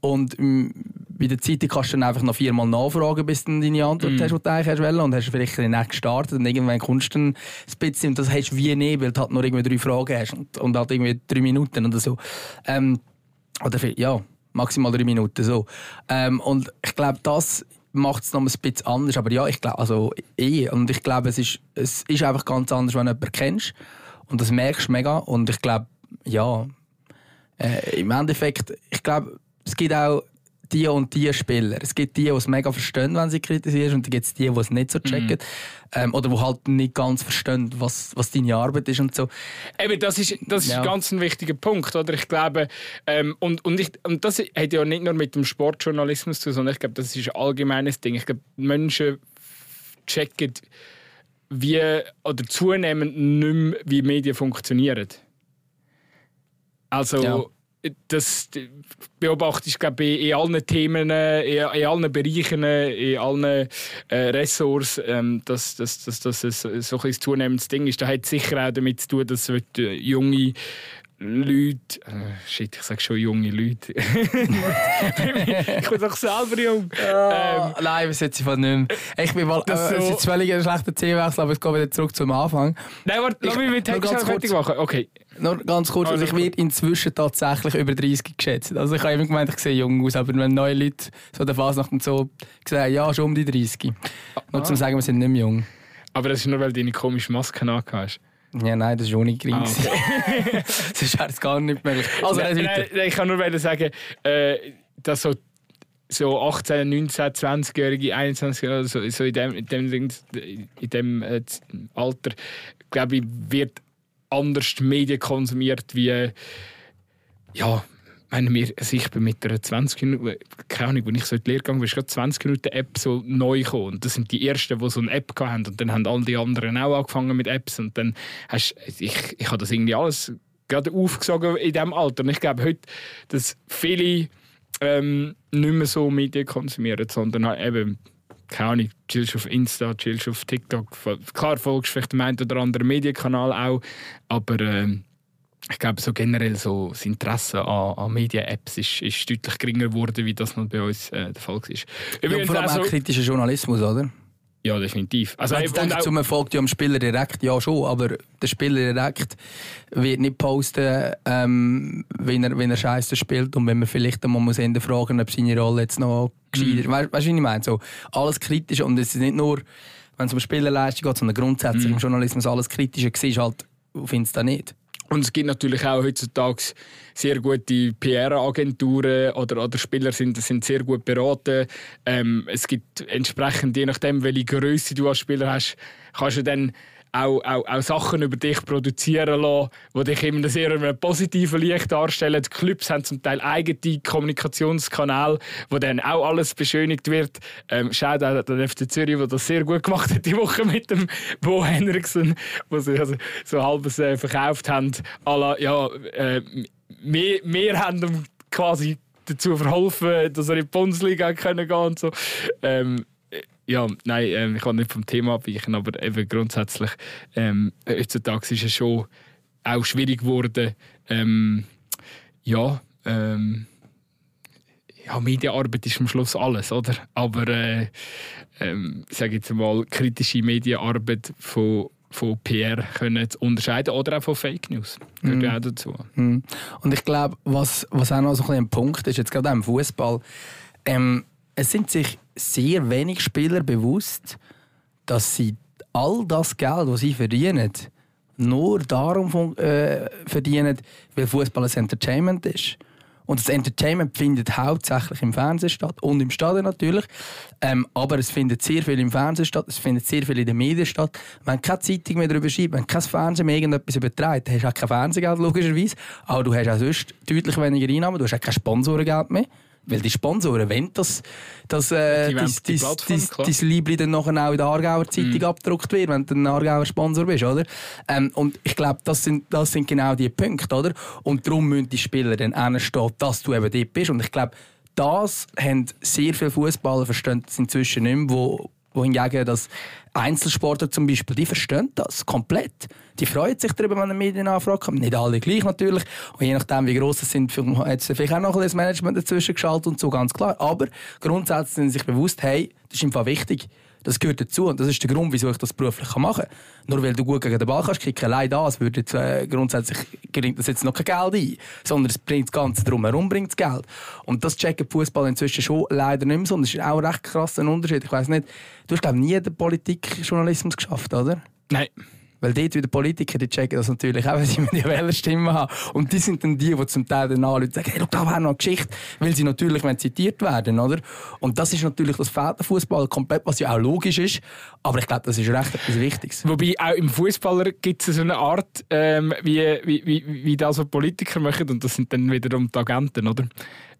und ähm, bei der Zeitung kannst du dann einfach noch viermal nachfragen, bis du deine Antwort mm. hast, die du eigentlich hast wollen. und hast vielleicht nicht gestartet und irgendwann kommst du ein bisschen und das hast du wie nicht, weil du halt nur irgendwie drei Fragen hast und, und halt irgendwie drei Minuten oder so. Ähm, oder ja, maximal drei Minuten so. Ähm, und ich glaube, das macht es noch ein bisschen anders. Aber ja, ich glaube, also eh. Und ich glaube, es ist, es ist einfach ganz anders, wenn du jemanden kennst. Und das merkst du mega. Und ich glaube, ja, äh, im Endeffekt, ich glaube, es gibt auch die und die Spieler. Es gibt die, die es mega verstehen, wenn sie kritisieren, und dann gibt es die, die es nicht so mhm. checken. Mhm. Ähm, oder die halt nicht ganz verstehen, was, was deine Arbeit ist und so. Eben, das ist, das ist ja. ganz ein wichtiger Punkt, oder? Ich glaube, ähm, und, und, ich, und das hat ja nicht nur mit dem Sportjournalismus zu tun, sondern ich glaube, das ist ein allgemeines Ding. Ich glaube, Menschen checken wie, oder zunehmend nicht mehr, wie Medien funktionieren. Also, ja das beobachte ich glaube in allen Themen, in, in allen Bereichen, in allen äh, Ressorts, ähm, dass, dass, dass, dass es so ein zunehmendes Ding ist. Das hat sicher auch damit zu tun, dass äh, junge Leute, äh, shit, ich sage schon junge Leute. ich bin doch selber jung. Oh, ähm, nein, wir sie von nicht mehr. Ich bin mal, äh, so, es ist völlig ein schlechter Themenwechsel, aber ich gehe wieder zurück zum Anfang. Nein, warte, lass mich mit Text fertig machen. Okay. Nur ganz kurz, also ich werde inzwischen tatsächlich über 30 geschätzt. Also ich habe immer gemeint, ich sehe jung aus, aber wenn neue Leute so der Phase nach dem Zoo gesagt ja, schon um die 30. Ah. Nur zum sagen, wir sind nicht mehr jung. Aber das ist nur, weil du deine komische Maske hast. Ja, nein, das ist ohne Green. Ah, okay. das wäre es gar nicht möglich. Also, nein, nein, ich kann nur sagen, äh, dass so, so 18, 19, 20-Jährige, 21 so, so in dem, in dem, in dem äh, Alter, glaube ich, wird anders Medien konsumiert wie ja, meine, wir, also ich bin mit einer 20 Minuten, keine Ahnung, wenn ich so in Lehre gegangen bin, ist gerade 20 Minuten App so neu gekommen. Und das sind die ersten, die so eine App hatten. Und dann haben all die anderen auch angefangen mit Apps. Und dann hast ich, ich habe das irgendwie alles gerade aufgesogen in diesem Alter. Und ich glaube heute, dass viele ähm, nicht mehr so Medien konsumieren, sondern halt eben keine Ahnung, chillst auf Insta, chillst auf TikTok. Klar folgst vielleicht dem einen oder anderen Medienkanal auch, aber ähm, ich glaube, so generell so das Interesse an, an Medien-Apps ist, ist deutlich geringer geworden, wie das noch bei uns äh, der Fall war. Übrigens, ja, vor allem auch, so, kritischer Journalismus, oder? Ja, definitiv. Also, ich denke, auch, man folgt ja dem Spieler direkt, ja schon, aber der Spieler direkt wird nicht posten, ähm, wenn er, wenn er Scheiße spielt und wenn man vielleicht einmal muss fragen, ob seine Rolle jetzt noch gescheit ist. Mhm. Weißt du, was ich meine? So, alles kritisch und es ist nicht nur, wenn es um Spielerleistung geht, sondern grundsätzlich mhm. im Journalismus alles Kritische siehst halt auf Insta nicht. Und es gibt natürlich auch heutzutage sehr gute PR-Agenturen oder, oder Spieler sind, sind sehr gut beraten. Ähm, es gibt entsprechend, je nachdem, welche Größe du als Spieler hast, kannst du dann auch, auch, auch Sachen über dich produzieren lassen, die dich immer sehr in einem positiven Licht darstellen. Die Clubs haben zum Teil eigene Kommunikationskanäle, wo dann auch alles beschönigt wird. Ähm, Schaut auch der FC Zürich, der das sehr gut gemacht hat die Woche mit dem Bo Henriksen, wo sie also so halbes äh, verkauft haben. La, ja, äh, wir, wir haben quasi dazu verholfen, dass er in die Bundesliga gehen können und so. Ähm, ja, nein, ähm, ich kann nicht vom Thema abweichen, aber eben grundsätzlich, ähm, heutzutage ist es schon auch schwierig geworden, ähm, ja, ähm, ja, Medienarbeit ist am Schluss alles, oder? Aber äh, ähm, sage jetzt mal, kritische Medienarbeit von, von PR können zu unterscheiden oder auch von Fake News. Gehört mm. auch dazu. Mm. Und ich glaube, was, was auch noch so ein, ein Punkt ist, jetzt gerade im Fußball, ähm, es sind sich sehr wenig Spieler bewusst, dass sie all das Geld, das sie verdienen, nur darum äh, verdienen, weil Fußball ein Entertainment ist. Und das Entertainment findet hauptsächlich im Fernsehen statt und im Stadion natürlich. Ähm, aber es findet sehr viel im Fernsehen statt, es findet sehr viel in den Medien statt. Wenn keine Zeitung mehr darüber schreibt, wenn kein Fernsehen mehr irgendetwas überträgt, dann hast du auch kein Fernsehgeld, logischerweise. Aber du hast auch sonst deutlich weniger Einnahmen, du hast auch kein Sponsorengeld mehr. Weil die Sponsoren wollen, dass, dass äh, dein Liebling dann nachher auch in der Aargauer Zeitung mm. abgedruckt wird, wenn du ein Aargauer Sponsor bist, oder? Ähm, und ich glaube, das sind, das sind genau die Punkte, oder? Und darum müssen die Spieler dann anstehen, dass du eben dort bist. Und ich glaube, das haben sehr viele Fußballer verstehen inzwischen nicht mehr, wo, wohingegen das Einzelsportler zum Beispiel, die verstehen das komplett. Die freuen sich darüber, wenn eine Medienanfrage kommt. Nicht alle gleich natürlich. Und je nachdem, wie gross es sind, hat es vielleicht auch noch ein Management dazwischen geschaltet und so, ganz klar. Aber grundsätzlich sind sie sich bewusst, hey, das ist einfach wichtig. Das gehört dazu und das ist der Grund, wieso ich das beruflich machen kann. Nur weil du gut gegen den Ball kannst kicken, allein das würde jetzt, äh, grundsätzlich bringt das jetzt noch kein Geld ein, sondern es bringt das Ganze drumherum bringt Geld. Und das checken Fußball inzwischen schon leider nicht mehr so. Und das ist auch ein recht krasser Unterschied. Ich weiß nicht, du hast glaube nie den Politikjournalismus geschafft, oder? Nein. Weil dort wieder Politiker, die checken das natürlich auch, weil sie die Wählerstimme haben. Und die sind dann die, die zum Teil dann anrufen sagen, hey, da wäre noch eine Geschichte, weil sie natürlich zitiert werden, oder? Und das ist natürlich, das fehlt der Fußball komplett, was ja auch logisch ist. Aber ich glaube, das ist recht etwas Wichtiges. Wobei auch im Fußballer gibt es so eine Art, ähm, wie, wie, wie, wie das, was Politiker machen, und das sind dann wiederum die Agenten, oder?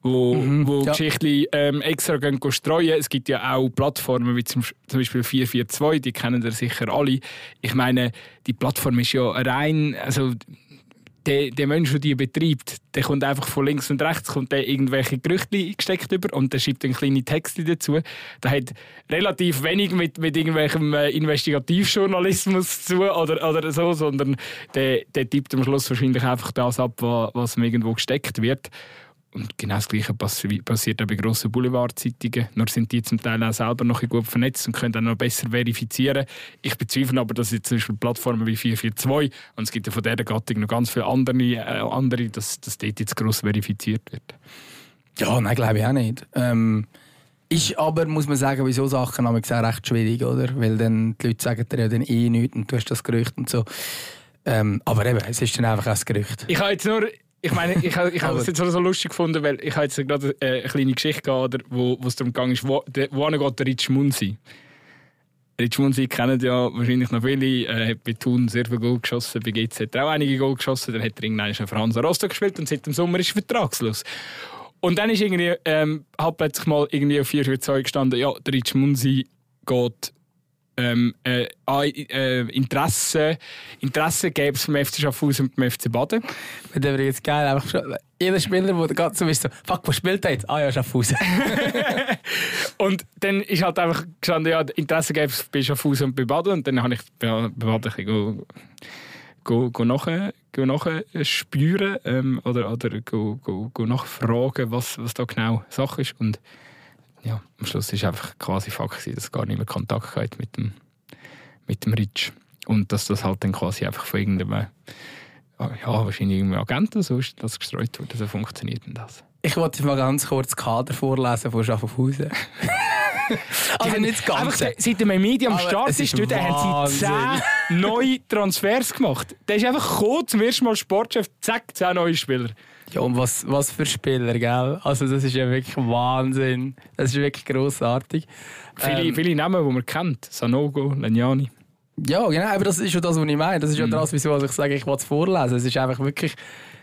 Wo, mhm, wo ja. Geschichten ähm, extra gehen, streuen. Es gibt ja auch Plattformen wie zum, zum Beispiel 442, die kennen ihr sicher alle. Ich meine, die Plattform ist ja rein, also der, der Mensch, der die betreibt, der kommt einfach von links und rechts kommt der irgendwelche Gerüchte gesteckt über und der schreibt dann kleine Texte dazu. Der hat relativ wenig mit, mit irgendwelchem äh, Investigativjournalismus zu oder, oder so, sondern der, der tippt am Schluss wahrscheinlich einfach das ab, was, was ihm irgendwo gesteckt wird. Und genau das Gleiche passiert auch bei grossen Boulevardzeitungen. Nur sind die zum Teil auch selber noch gut vernetzt und können dann noch besser verifizieren. Ich bezweifle aber, dass jetzt zum Beispiel Plattformen wie 442 und es gibt ja von dieser Gattung noch ganz viele andere, äh, andere dass, dass dort jetzt gross verifiziert wird. Ja, nein, glaube ich auch nicht. Ähm, ist aber, muss man sagen, bei solchen Sachen auch recht schwierig, oder? Weil dann die Leute sagen dir ja dann eh nichts und du hast das Gerücht und so. Ähm, aber eben, es ist dann einfach ein Gerücht. Ich habe jetzt nur ich meine, ich, ich habe es jetzt so lustig gefunden, weil ich habe jetzt gerade äh, eine kleine Geschichte gehabt, wo, wo es darum ging, wo, wo geht der Rich Munsi? Rich Munsi kennen ja wahrscheinlich noch viele. Er hat bei Thun sehr viel Goal geschossen, bei GZ hat er auch einige Goal geschossen. Dann hat er irgendwann für Hansa Rostock gespielt und seit dem Sommer ist er vertragslos. Und dann ist irgendwie, ähm, hat plötzlich mal irgendwie auf 4 für 2 gestanden, ja, der Rich Munsi geht ähm, äh, äh, Interesse, Interesse gäbe es vom FC Schaffhausen und vom FC Baden. Das wäre jetzt geil. Einfach schon, jeder Spieler, der gerade so ist, so, fuck, wo spielt er jetzt? Ah ja, Schaffhausen. und dann ist halt einfach gestanden, ja, Interesse gäbe es bei Schaffhausen und bei Baden. Und dann habe ich bei, Baden ein go, go, go nachher, go nachher spüren ähm, oder, oder go, go, go nachfragen, was, was da genau Sache ist. Und ja, am Schluss ist einfach quasi Fakt, dass es gar nicht mehr Kontakt hat mit dem, mit dem Rich. Und dass das halt dann quasi einfach von irgendeinem, ja, wahrscheinlich irgendeinem Agenten so ist, das gestreut wurde. So funktioniert denn das. Ich wollte mal ganz kurz Kader vorlesen von Schaffhausen. also nicht das Ganze. Einfach, seit der Media am Start ist, dort haben sie zehn neue Transfers gemacht. Der ist einfach gekommen, zum ersten Mal Sportchef, zack, zehn neue Spieler. Ja, und was, was für Spieler, gell? Also, das ist ja wirklich Wahnsinn. Das ist wirklich grossartig. Viele, ähm, viele Namen, die man kennt. Sanogo, Legnani. Ja, genau, aber das ist ja das, was ich meine. Das ist ja mhm. das, wieso ich sage, ich will es vorlesen. Es ist einfach wirklich,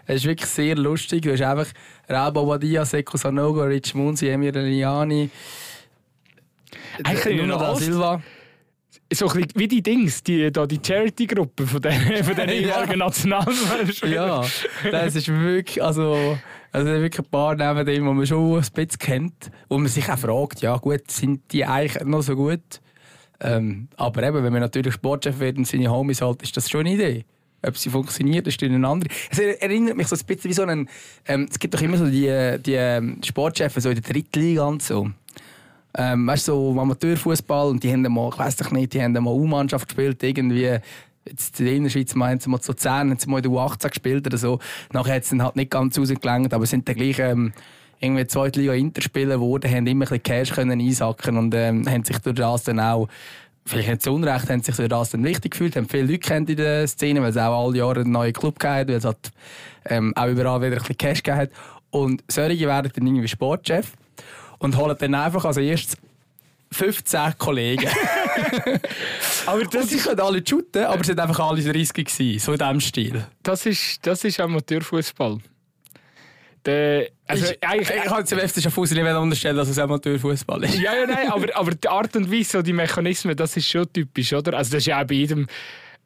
es ist wirklich sehr lustig. Du hast einfach Rabo Badia, Seko Sanogo, Rich Munzi, Emir Legnani, Nuno da Silva so ein wie die Dings, die, die Charity-Gruppe von den, von den ehemaligen Nationalspielern. Ja, das ist wirklich, also, also wirklich ein paar neben dem, die man schon ein bisschen kennt, wo man sich auch fragt, ja gut, sind die eigentlich noch so gut? Ähm, aber eben, wenn man natürlich Sportchef wird und seine Homies halt, ist das schon eine Idee. Ob sie funktioniert, ist eine andere. Es erinnert mich so ein bisschen wie so einen, ähm, es gibt doch immer so die, die ähm, Sportchefs so in der Drittliga und so ähm, weißt, so Amateurfußball und die haben mal, ich weiß nicht, die haben mal U-Mannschaft gespielt, irgendwie jetzt in der Innerschweiz meinen sie mal so 10, haben sie mal in der U18 gespielt oder so. Nachher hat es dann halt nicht ganz rausgelangt, aber sind dann gleich ähm, irgendwie zweite Liga Interspieler geworden, haben immer ein bisschen Cash einsacken und ähm, haben sich durch das dann auch vielleicht nicht zu Unrecht, haben sich durch das dann wichtig gefühlt, haben viele Leute kennt in der Szene, weil es auch alle Jahre einen neuen Club gab, weil es halt, ähm, auch überall wieder ein bisschen Cash gegeben Und solche werden dann irgendwie Sportchef und holen dann einfach als erstes 15 Kollegen. aber das und sie können alle shooten, aber es sind einfach alle 30 gewesen, so in diesem Stil. Das ist, das ist Amateurfußball. Der, also ich, eigentlich, ich kann dem FC Schaffhausen nicht unterstellen, dass es Amateurfußball ist. ja, ja, nein, aber, aber die Art und Weise, so die Mechanismen, das ist schon typisch, oder? Also das ist ja auch bei jedem,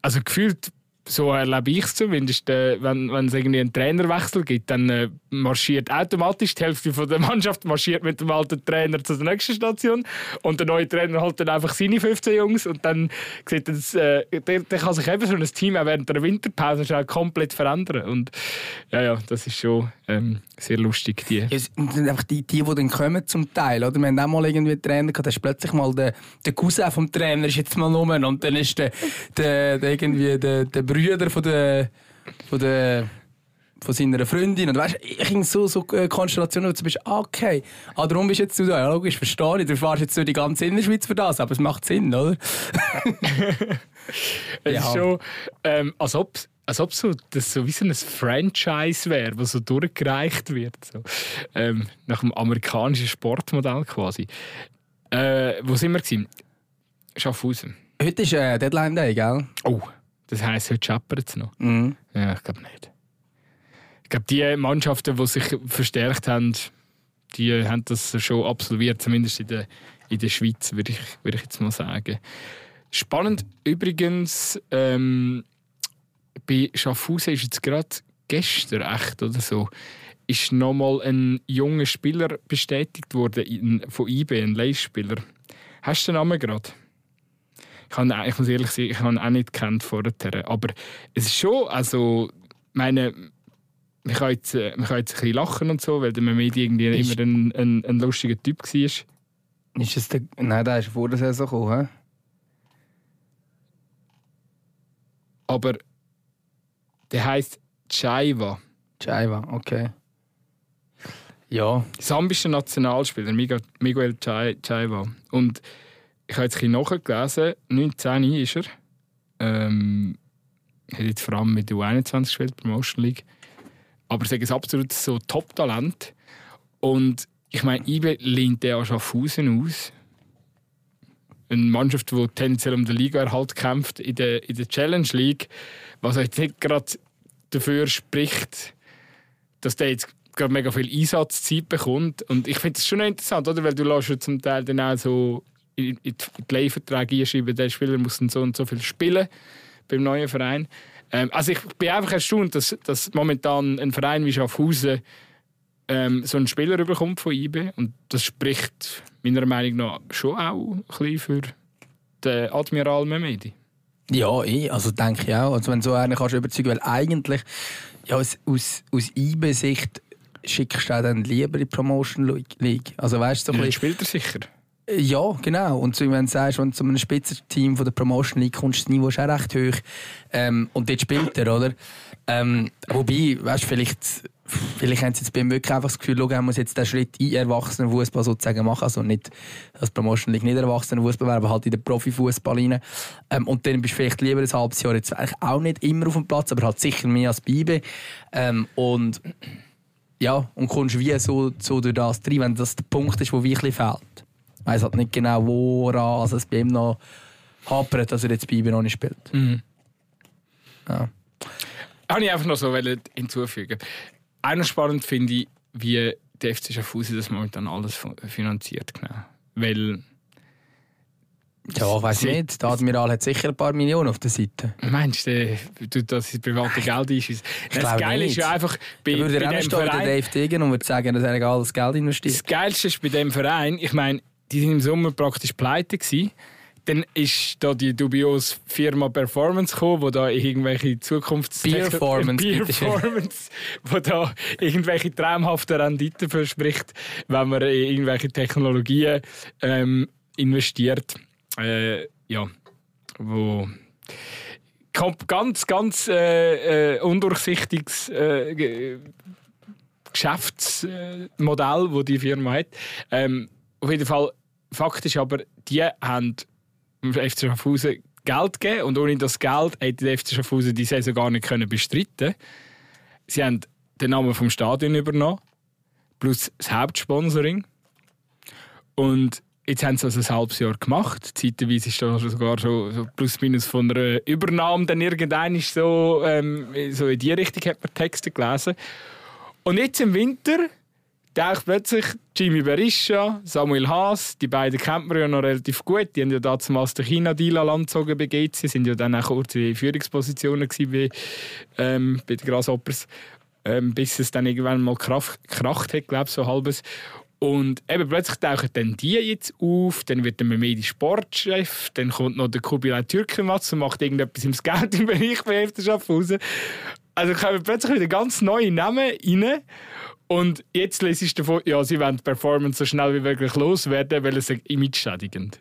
also gefühlt so erlebe ich es zumindest. Äh, wenn, wenn es irgendwie einen Trainerwechsel gibt, dann äh, marschiert automatisch die Hälfte von der Mannschaft marschiert mit dem alten Trainer zur nächsten Station und der neue Trainer holt dann einfach seine 15 Jungs und dann sieht das, äh, der, der kann sich eben so ein Team auch während der Winterpause schon komplett verändern und ja, ja, das ist schon ähm, sehr lustig. Die. Ja, sind einfach die, die, die dann kommen zum Teil. Oder? Wir haben auch mal irgendwie einen Trainer gehabt, da ist plötzlich mal der, der Cousin vom Trainer ist jetzt mal rum und dann ist der, der, der irgendwie der, der Brüder von der, von der von seiner Freundin. Und weißt, ich ging so, so äh, Konstellationen, wo du bist, ah, okay, ah, darum bist du jetzt du da. Ja, logisch, verstehe ich. Du fährst jetzt durch die ganze Innerschweiz für das, aber es macht Sinn, oder? es ja. ist schon, ähm, als ob als ob so, das so wie so ein Franchise wäre, das so durchgereicht wird. So. Ähm, nach dem amerikanischen Sportmodell quasi. Äh, wo sind wir? Gewesen? Schaffhausen. Heute ist äh, Deadline Day, gell? Oh, das heisst, heute scheppert es noch. Mhm. Ja, ich glaube nicht. Ich glaube, die Mannschaften, die sich verstärkt haben, die haben das schon absolviert, zumindest in der, in der Schweiz, würde ich, würd ich jetzt mal sagen. Spannend übrigens, ähm, bei Schaffhausen ist jetzt gerade gestern echt oder so ist nochmal ein junger Spieler bestätigt worden von IB, ein Leihspieler. Hast du den Namen gerade? Ich, habe, ich muss ehrlich sagen, ich habe ihn auch nicht kennt vorher. Aber es ist schon, also, meine, man kann jetzt, man kann jetzt ein bisschen lachen und so, weil der Mehmet irgendwie ist, immer ein, ein, ein, lustiger Typ war. Ist es der, nein, der ist vor der Saison gekommen, he? Aber der heißt Chaiva. Chaiva, okay. Ja. Sambischer Nationalspieler, Miguel Chaiva. Und ich habe jetzt ein bisschen nachgelesen, 19 ist er. Ähm, hat jetzt vor allem mit der U21 gespielt, Promotion League. Aber sage es absolut so Top-Talent. Und ich meine, IBE lehnt der auch Schaffhausen aus. Eine Mannschaft, die tendenziell um den Liga-Erhalt kämpft in der, in der Challenge League was jetzt nicht gerade dafür spricht, dass der jetzt gerade mega viel Einsatzzeit bekommt. Und ich finde das schon interessant, oder? Weil du lässt ja zum Teil dann auch so in, in die Leihverträge einschreiben, der Spieler muss so und so viel spielen beim neuen Verein. Ähm, also ich bin einfach erstaunt, dass, dass momentan ein Verein wie Schaffhausen ähm, so einen Spieler bekommt von IB und das spricht meiner Meinung nach schon auch ein bisschen für den Admiral Mehmedi. Ja, eh, also denke ich auch. Also wenn so einen kannst du überzeugen, weil eigentlich ja, aus, aus, aus IB-Sicht schickst du dann lieber in die Promotion League. Also weißt so ja, spielt er sicher. Ja, genau. Und so, wenn du sagst, wenn du zu einem Spitzenteam von der Promotion League kommst, das Niveau ist auch recht hoch. Ähm, und dort spielt er, oder? Ähm, wobei, weißt du, vielleicht vielleicht haben sie jetzt bei ihm wirklich einfach das Gefühl, er muss jetzt den Schritt in erwachsenen Fußball sozusagen machen. Also nicht als Promotion League nicht erwachsenen Fußball, aber halt in den Profifußball rein. Ähm, und dann bist du vielleicht lieber ein halbes Jahr jetzt eigentlich auch nicht immer auf dem Platz, aber halt sicher mehr als Bibe. Ähm, und ja, und kommst wie so, so durch das rein, wenn das der Punkt ist, der wirklich fehlt. Ich weiss halt nicht genau, woran also es bei ihm noch hapert, dass er jetzt Bibe noch nicht spielt. Mhm. Ja. Habe ich einfach noch so hinzufügen auch spannend finde ich, wie der FC Schaffhausen das momentan alles finanziert. Genau. Weil. Ja, ich weiß nicht. Der Admiral hat sicher ein paar Millionen auf der Seite. Meinst du, du das private Geld ist? Das Geile ist ja einfach. Bei, würde bei dem Verein, Dave Degen und würde sagen, dass er alles Geld investiert. Das Geilste ist bei dem Verein, ich meine, die sind im Sommer praktisch pleite gewesen. Dann ist da die dubiose Firma Performance gekommen, wo da irgendwelche Zukunfts... Performance, Performance, wo da irgendwelche traumhaften Renditen verspricht, wenn man in irgendwelche Technologien ähm, investiert. Äh, ja, wo ganz, ganz äh, äh, undurchsichtiges äh, Geschäftsmodell, das die Firma hat. Ähm, auf jeden Fall, Fakt ist aber, die haben dem FC Schaffhausen Geld gegeben und ohne das Geld hätte der FC Schaffhausen die Saison gar nicht können bestreiten Sie haben den Namen vom Stadion übernommen, plus das Hauptsponsoring. Und jetzt haben sie das ein halbes Jahr gemacht. Zeitweise ist das sogar so, so plus minus von einer Übernahme dann irgendein so, ähm, so in die Richtung hat man Texte gelesen. Und jetzt im Winter taucht plötzlich Jimmy Berisha, Samuel Haas, die beiden kennt man ja noch relativ gut. Die haben ja damals den China-Deal gezogen bei GC, sind ja dann auch kurz in Führungspositionen bei, ähm, bei den Grasshoppers, ähm, bis es dann irgendwann mal kracht, kracht hat, glaube ich, so halbes. Und eben plötzlich tauchen dann die jetzt auf, dann wird der Memedi Sportchef, dann kommt noch der Kubilay Türkenmatz und macht irgendetwas im Scouting-Bereich bei Schaffhausen. Also kommen plötzlich wieder ganz neue Namen rein. Und jetzt lese ich davon, ja, sie wollen die Performance so schnell wie möglich loswerden, weil es image-schädigend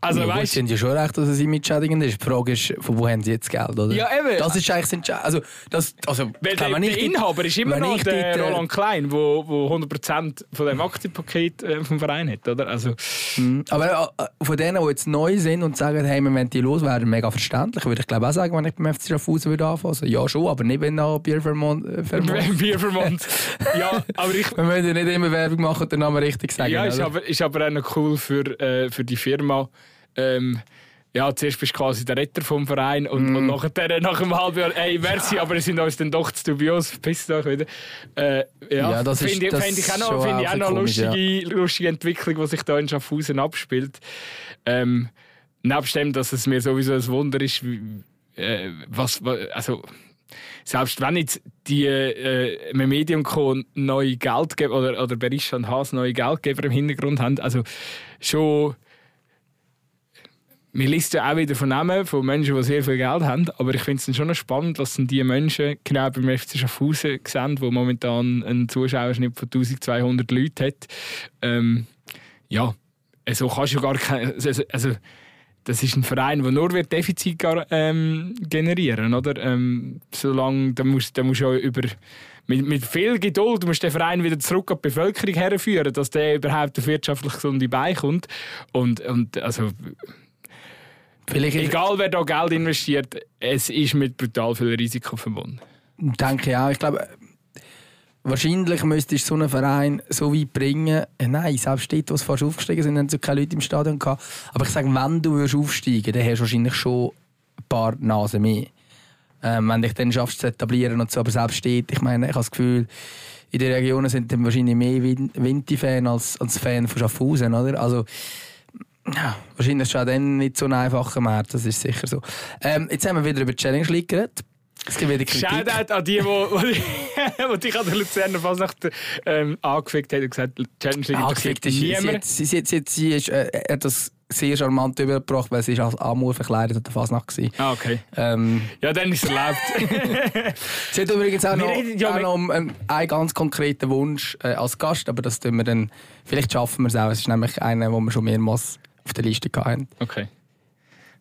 also, ja, weißt, sind ja schon recht, dass es image-schädigend ist. Die Frage ist, von wo haben sie jetzt Geld, oder? Ja, eben. Das ist eigentlich das also, das, also, Weil der, der Inhaber ist immer noch der dort, Roland Klein, der wo, wo 100% von dem Aktienpaket äh, vom Verein hat, oder? Also, mhm. Aber äh, von denen, die jetzt neu sind und sagen, hey, wir wollen die loswerden, mega verständlich, würde ich glaube auch sagen, wenn ich beim FC Schaffhausen würde anfassen. Ja, schon, aber nicht, wenn noch Bier Vermont... Äh, Bier Vermont. ja, aber ich... Wir müssen ja nicht immer Werbung machen und den Namen richtig sagen. Ja, ist aber, ist aber auch noch cool für, äh, für die Firma, ähm, ja, zuerst bist du quasi der Retter vom Verein und, mm. und nachher, nach einem halben Jahr, ey, merci, aber sie sind uns dann doch zu dubios, verpisst euch wieder. Äh, ja, ja das finde ich, find ich auch noch, find ich auch noch komisch, lustige, ja. lustige Entwicklung, die sich da in Schaffhausen abspielt. Ähm, nebst dem, dass es mir sowieso ein Wunder ist, äh, was, also, selbst wenn jetzt die äh, Medium neue Geldgeber oder, oder Berisha und Haas neue Geldgeber im Hintergrund haben, also schon man liest ja auch wieder von Namen von Menschen, die sehr viel Geld haben, aber ich finde es schon spannend, was sind die Menschen genau beim FC Schaffhausen sehen, wo momentan einen Zuschauerschnitt von 1200 Leuten hat. Ähm, ja, also kannst du gar keine, also, also das ist ein Verein, der nur wird Defizit ähm, generieren, oder? Ähm, solange, da musst, da musst du über mit, mit viel Geduld musst den Verein wieder zurück an die Bevölkerung herführen, dass der überhaupt auf wirtschaftlich gesunde Beine kommt. Und, und also Vielleicht Egal wer da Geld investiert, es ist mit brutal viel Risiko verbunden. Denke ich auch. Ich glaube, wahrscheinlich müsstest du so einen Verein so weit bringen. Äh, nein, selbst dort, wo sie fast aufgestiegen sind, haben sie keine Leute im Stadion gehabt. Aber ich sage, wenn du aufsteigen dann hast du wahrscheinlich schon ein paar Nasen mehr. Ähm, wenn dich dann schaffst zu etablieren und so. Aber selbst steht, ich meine, ich habe das Gefühl, in den Regionen sind dann wahrscheinlich mehr Winti-Fans als, als Fans von Schaffhausen, oder? Also, ja, wahrscheinlich ist auch dann nicht so ein einfacher Markt, das ist sicher so. Ähm, jetzt haben wir wieder über die Challenge League geredet. Es gibt wieder Kritik. Shoutout an die, die dich an der Luzerner Fasnacht ähm, angefickt haben und gesagt, Challenge League angefickt ist niemand. Sie, sie, sie, sie ist, äh, hat das sehr charmant übergebracht, weil sie als Amur verkleidet an der Fasnacht war. Ah, okay. Ähm, ja, dann ist es erlaubt. sie hat übrigens auch noch, ja, auch noch einen, einen, ganz konkreten Wunsch äh, als Gast, aber das tun wir dann, vielleicht schaffen wir es auch. Es ist nämlich einer, den wir schon mehrmals auf der Liste hatten. Okay.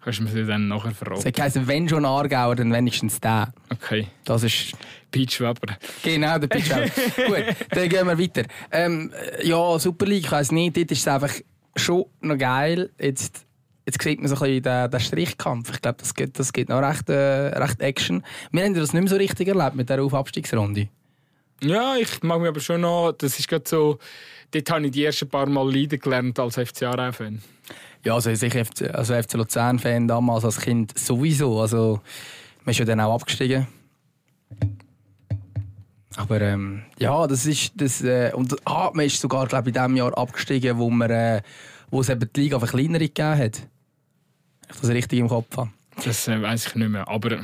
Kannst du mir das dann nachher verraten? Das heisst, wenn schon Aargauer, dann wenigstens der. Okay. Das ist... Peach Weber. Genau, der Peach Weber. Gut, dann gehen wir weiter. Ähm, ja, Super League, ich weiss nicht, dort ist es einfach schon noch geil. Jetzt, jetzt sieht man so ein bisschen den, den Strichkampf. Ich glaube, das gibt, das gibt noch recht, äh, recht Action. Wir haben das nicht mehr so richtig erlebt mit der Aufabstiegsrunde. Ja, ich mag mich aber schon noch... Das ist gerade so... Dort habe ich die ersten paar Mal leiden gelernt als FCA-Fan. Ja, also ich FC, also FC Luzern-Fan damals als Kind sowieso. Also, man ist ja dann auch abgestiegen. Aber ähm, ja, das ist das äh, und ah, man ist sogar glaube in dem Jahr abgestiegen, wo man äh, wo es eben die Liga auf kleinere gegeben hat. Ich das richtig im Kopf habe. Das äh, weiß ich nicht mehr, aber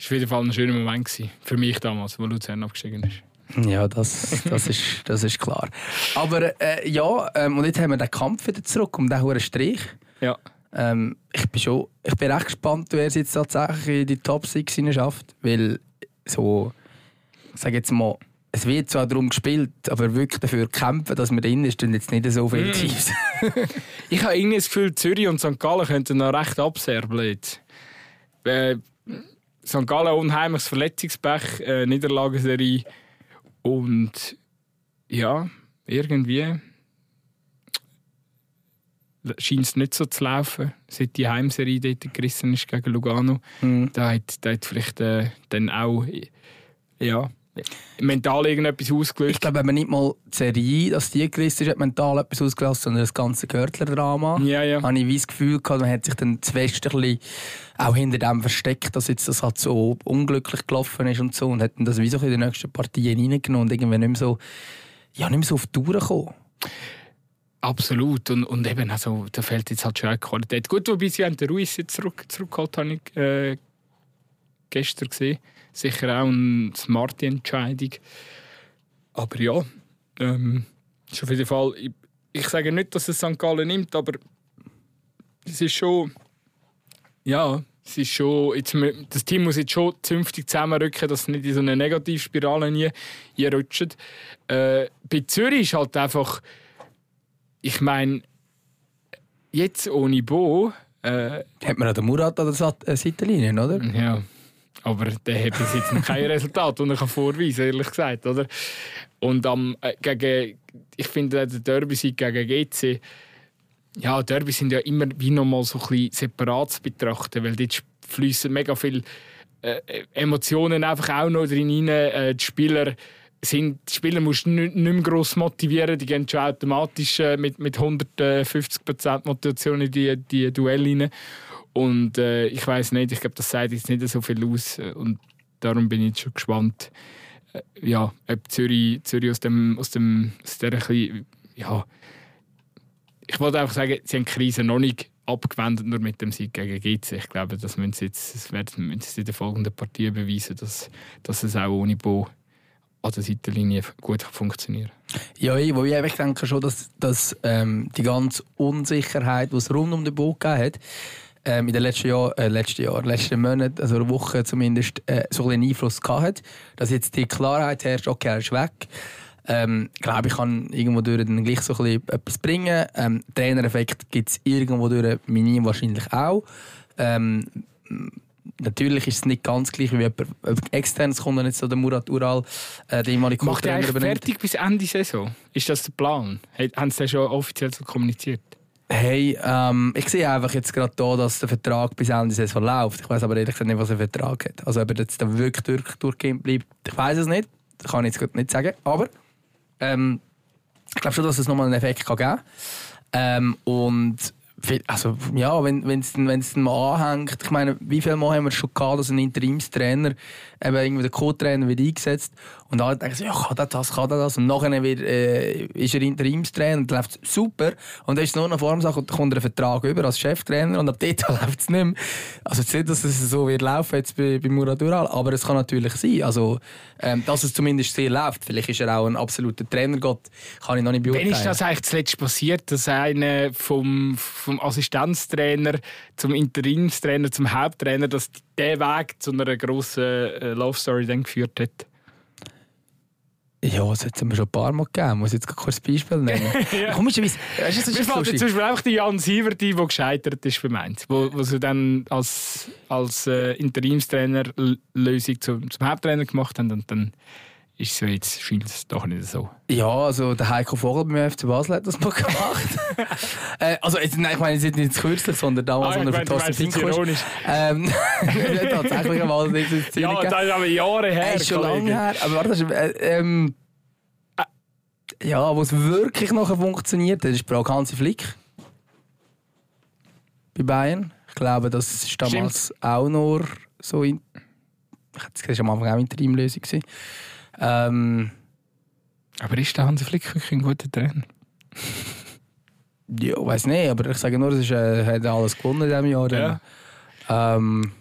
war auf jeden Fall ein schöner Moment gewesen, für mich damals, wo Luzern abgestiegen ist. Ja, das, das, ist, das ist klar. Aber äh, ja, ähm, und jetzt haben wir den Kampf wieder zurück um diesen hohen Strich. Ja. Ähm, ich, bin schon, ich bin recht gespannt, wer es jetzt tatsächlich in die Top 6 schafft. Weil so, ich sage jetzt mal, es wird zwar darum gespielt, aber wirklich dafür kämpfen, dass man drin ist, und jetzt nicht so viel mm. Teams. ich habe irgendwie das Gefühl, Zürich und St. Gallen könnten noch recht abserbeln. Äh, St. Gallen unheimliches Verletzungspech, äh, Niederlagenserie und ja, irgendwie scheint es nicht so zu laufen, seit die Heimserie dort gerissen ist gegen Lugano. Mhm. Da, hat, da hat vielleicht äh, dann auch ja, mental irgendetwas ausgelöst. Ich glaube, wenn man nicht mal die Serie, dass die gerissen ist, hat mental etwas ausgelöst, sondern das ganze Görtler-Drama. Ja, ja. Habe ich wie das Gefühl gehabt, man hat sich dann ein bisschen auch hinter dem versteckt, dass jetzt das halt so unglücklich gelaufen ist und so und hat dann das wie so in die nächsten Partien reingenommen und irgendwie nicht mehr so, ja, nicht mehr so auf die Tour gekommen. Absolut. Und, und eben, also, da fehlt jetzt halt schon eine Qualität. Gut, wobei sie haben den Ruiz jetzt zurück, zurückgeholt, habe ich äh, gestern gesehen. Sicher auch eine smarte Entscheidung. Aber ja, ähm, ist auf jeden Fall. Ich, ich sage nicht, dass es St. Gallen nimmt, aber es ist schon. Ja, es ist schon. Jetzt, das Team muss jetzt schon zünftig zusammenrücken, dass es nicht in so eine Negativspirale nie rutscht. Äh, bei Zürich ist halt einfach. Ich meine, jetzt ohne Bo. Äh, Hat man auch den Murat an der äh, Seitenlinie, oder? Ja. Aber der hat bis jetzt noch kein Resultat, das er vorweisen kann, ehrlich gesagt. Oder? Und am, äh, gegen, ich finde, der Derby-Sieg gegen GC, ja, Derbys sind ja immer wie nochmal so ein bisschen separat zu betrachten, weil dort fließen mega viele äh, Emotionen einfach auch noch drin rein. Äh, die Spieler sind, die Spieler musst du nicht, nicht mehr gross motivieren, die gehen schon automatisch äh, mit, mit 150% Motivation in die, die Duelle rein. Und äh, ich weiß nicht, ich glaube, das sagt jetzt nicht so viel aus. Und darum bin ich jetzt schon gespannt, äh, ja, ob Zürich, Zürich aus, dem, aus, dem, aus der bisschen, ja, ich wollte einfach sagen, sie haben die Krise noch nicht abgewendet, nur mit dem Sieg gegen GC. Ich glaube, das müssen sie jetzt das werden, müssen sie in der folgenden Partie beweisen, dass, dass es auch ohne Bo an der Seitenlinie gut funktionieren Ja, ich, wo ich denke schon, dass, dass ähm, die ganze Unsicherheit, die es rund um den Bo gegeben hat, ähm, in den letzten Jahren, äh, letzten Jahr, letzten Monaten, also Wochen zumindest, äh, so ein Einfluss gehabt hat. Dass jetzt die Klarheit herrscht, okay, er ist weg. Ähm, glaube ich, kann irgendwo durch dann gleich so ein etwas bringen. Ähm, Trainereffekt gibt es irgendwo durch Minim wahrscheinlich auch. Ähm, natürlich ist es nicht ganz gleich wie jemand externes kommt jetzt so der Murat Ural, äh, der ehemalige Macht er fertig bis Ende Saison? Ist das der Plan? Haben Sie das schon offiziell so kommuniziert? Hey, ähm, ich sehe einfach jetzt gerade da, dass der Vertrag bis Ende Saison läuft. Ich weiß aber ehrlich gesagt nicht, was er Vertrag hat. Also ob er jetzt dann wirklich durch, durchgehend bleibt, ich weiß es nicht. Das kann ich jetzt nicht sagen. Aber ähm, ich glaube schon, dass es nochmal einen Effekt kann geben kann. Ähm, und also, ja, wenn es dann mal anhängt, ich meine, wie viele Mal haben wir schon gehabt, dass ein Interimstrainer, eben irgendwie der Co-Trainer wird eingesetzt und alle denken so, ja, kann der das, kann der das und nachher wird, äh, ist er Interimstrainer und läuft super und dann ist es nur noch Formsache und dann kommt er einen Vertrag über als Cheftrainer und ab dort läuft es nicht mehr. Also jetzt nicht, dass es so wird laufen jetzt bei, bei Murat Ural, aber es kann natürlich sein, also ähm, dass es zumindest sehr läuft. Vielleicht ist er auch ein absoluter Trainergott, kann ich noch nicht beurteilen. Wann ist das eigentlich zuletzt passiert, dass einer vom, vom Assistenztrainer zum Interimstrainer, zum Haupttrainer, dass der Weg zu einer grossen äh, Love Story dann geführt hat? Ja, das hat es mir schon ein paar Mal gegeben. Muss jetzt kurz ein Beispiel nennen? ja. Komischerweise, weißt du, das ist fällt zum Beispiel einfach die Jan Sieverti, der gescheitert ist für Mainz. Wo, wo sie dann als, als äh, Interimstrainer Lösung zum, zum Haupttrainer gemacht haben und dann ist so jetzt scheint es doch nicht so. Ja, also der Heiko Vogel beim FC Basel hat das mal gemacht. äh, also jetzt, nein, ich meine jetzt nicht kürzlich, sondern damals, ah, als er für Thorsten ist. Ähm, tatsächlich mal nicht ins Ziel Ja, das ist aber Jahre her. Ist schon lange her. Aber warte, das ist, äh, ähm, ja, wo es wirklich noch funktioniert hat, ist Frau Hansi Flick. Bei Bayern. Ich glaube, das war damals Stimmt. auch nur so in. Ich hätte es am Anfang auch Interimlösung gewesen. Ähm, aber ist der Hansi Flick wirklich ein guter Trainer? ja, weiß nicht, aber ich sage nur, er äh, hat alles gewonnen in diesem Jahr. Ja. Ähm,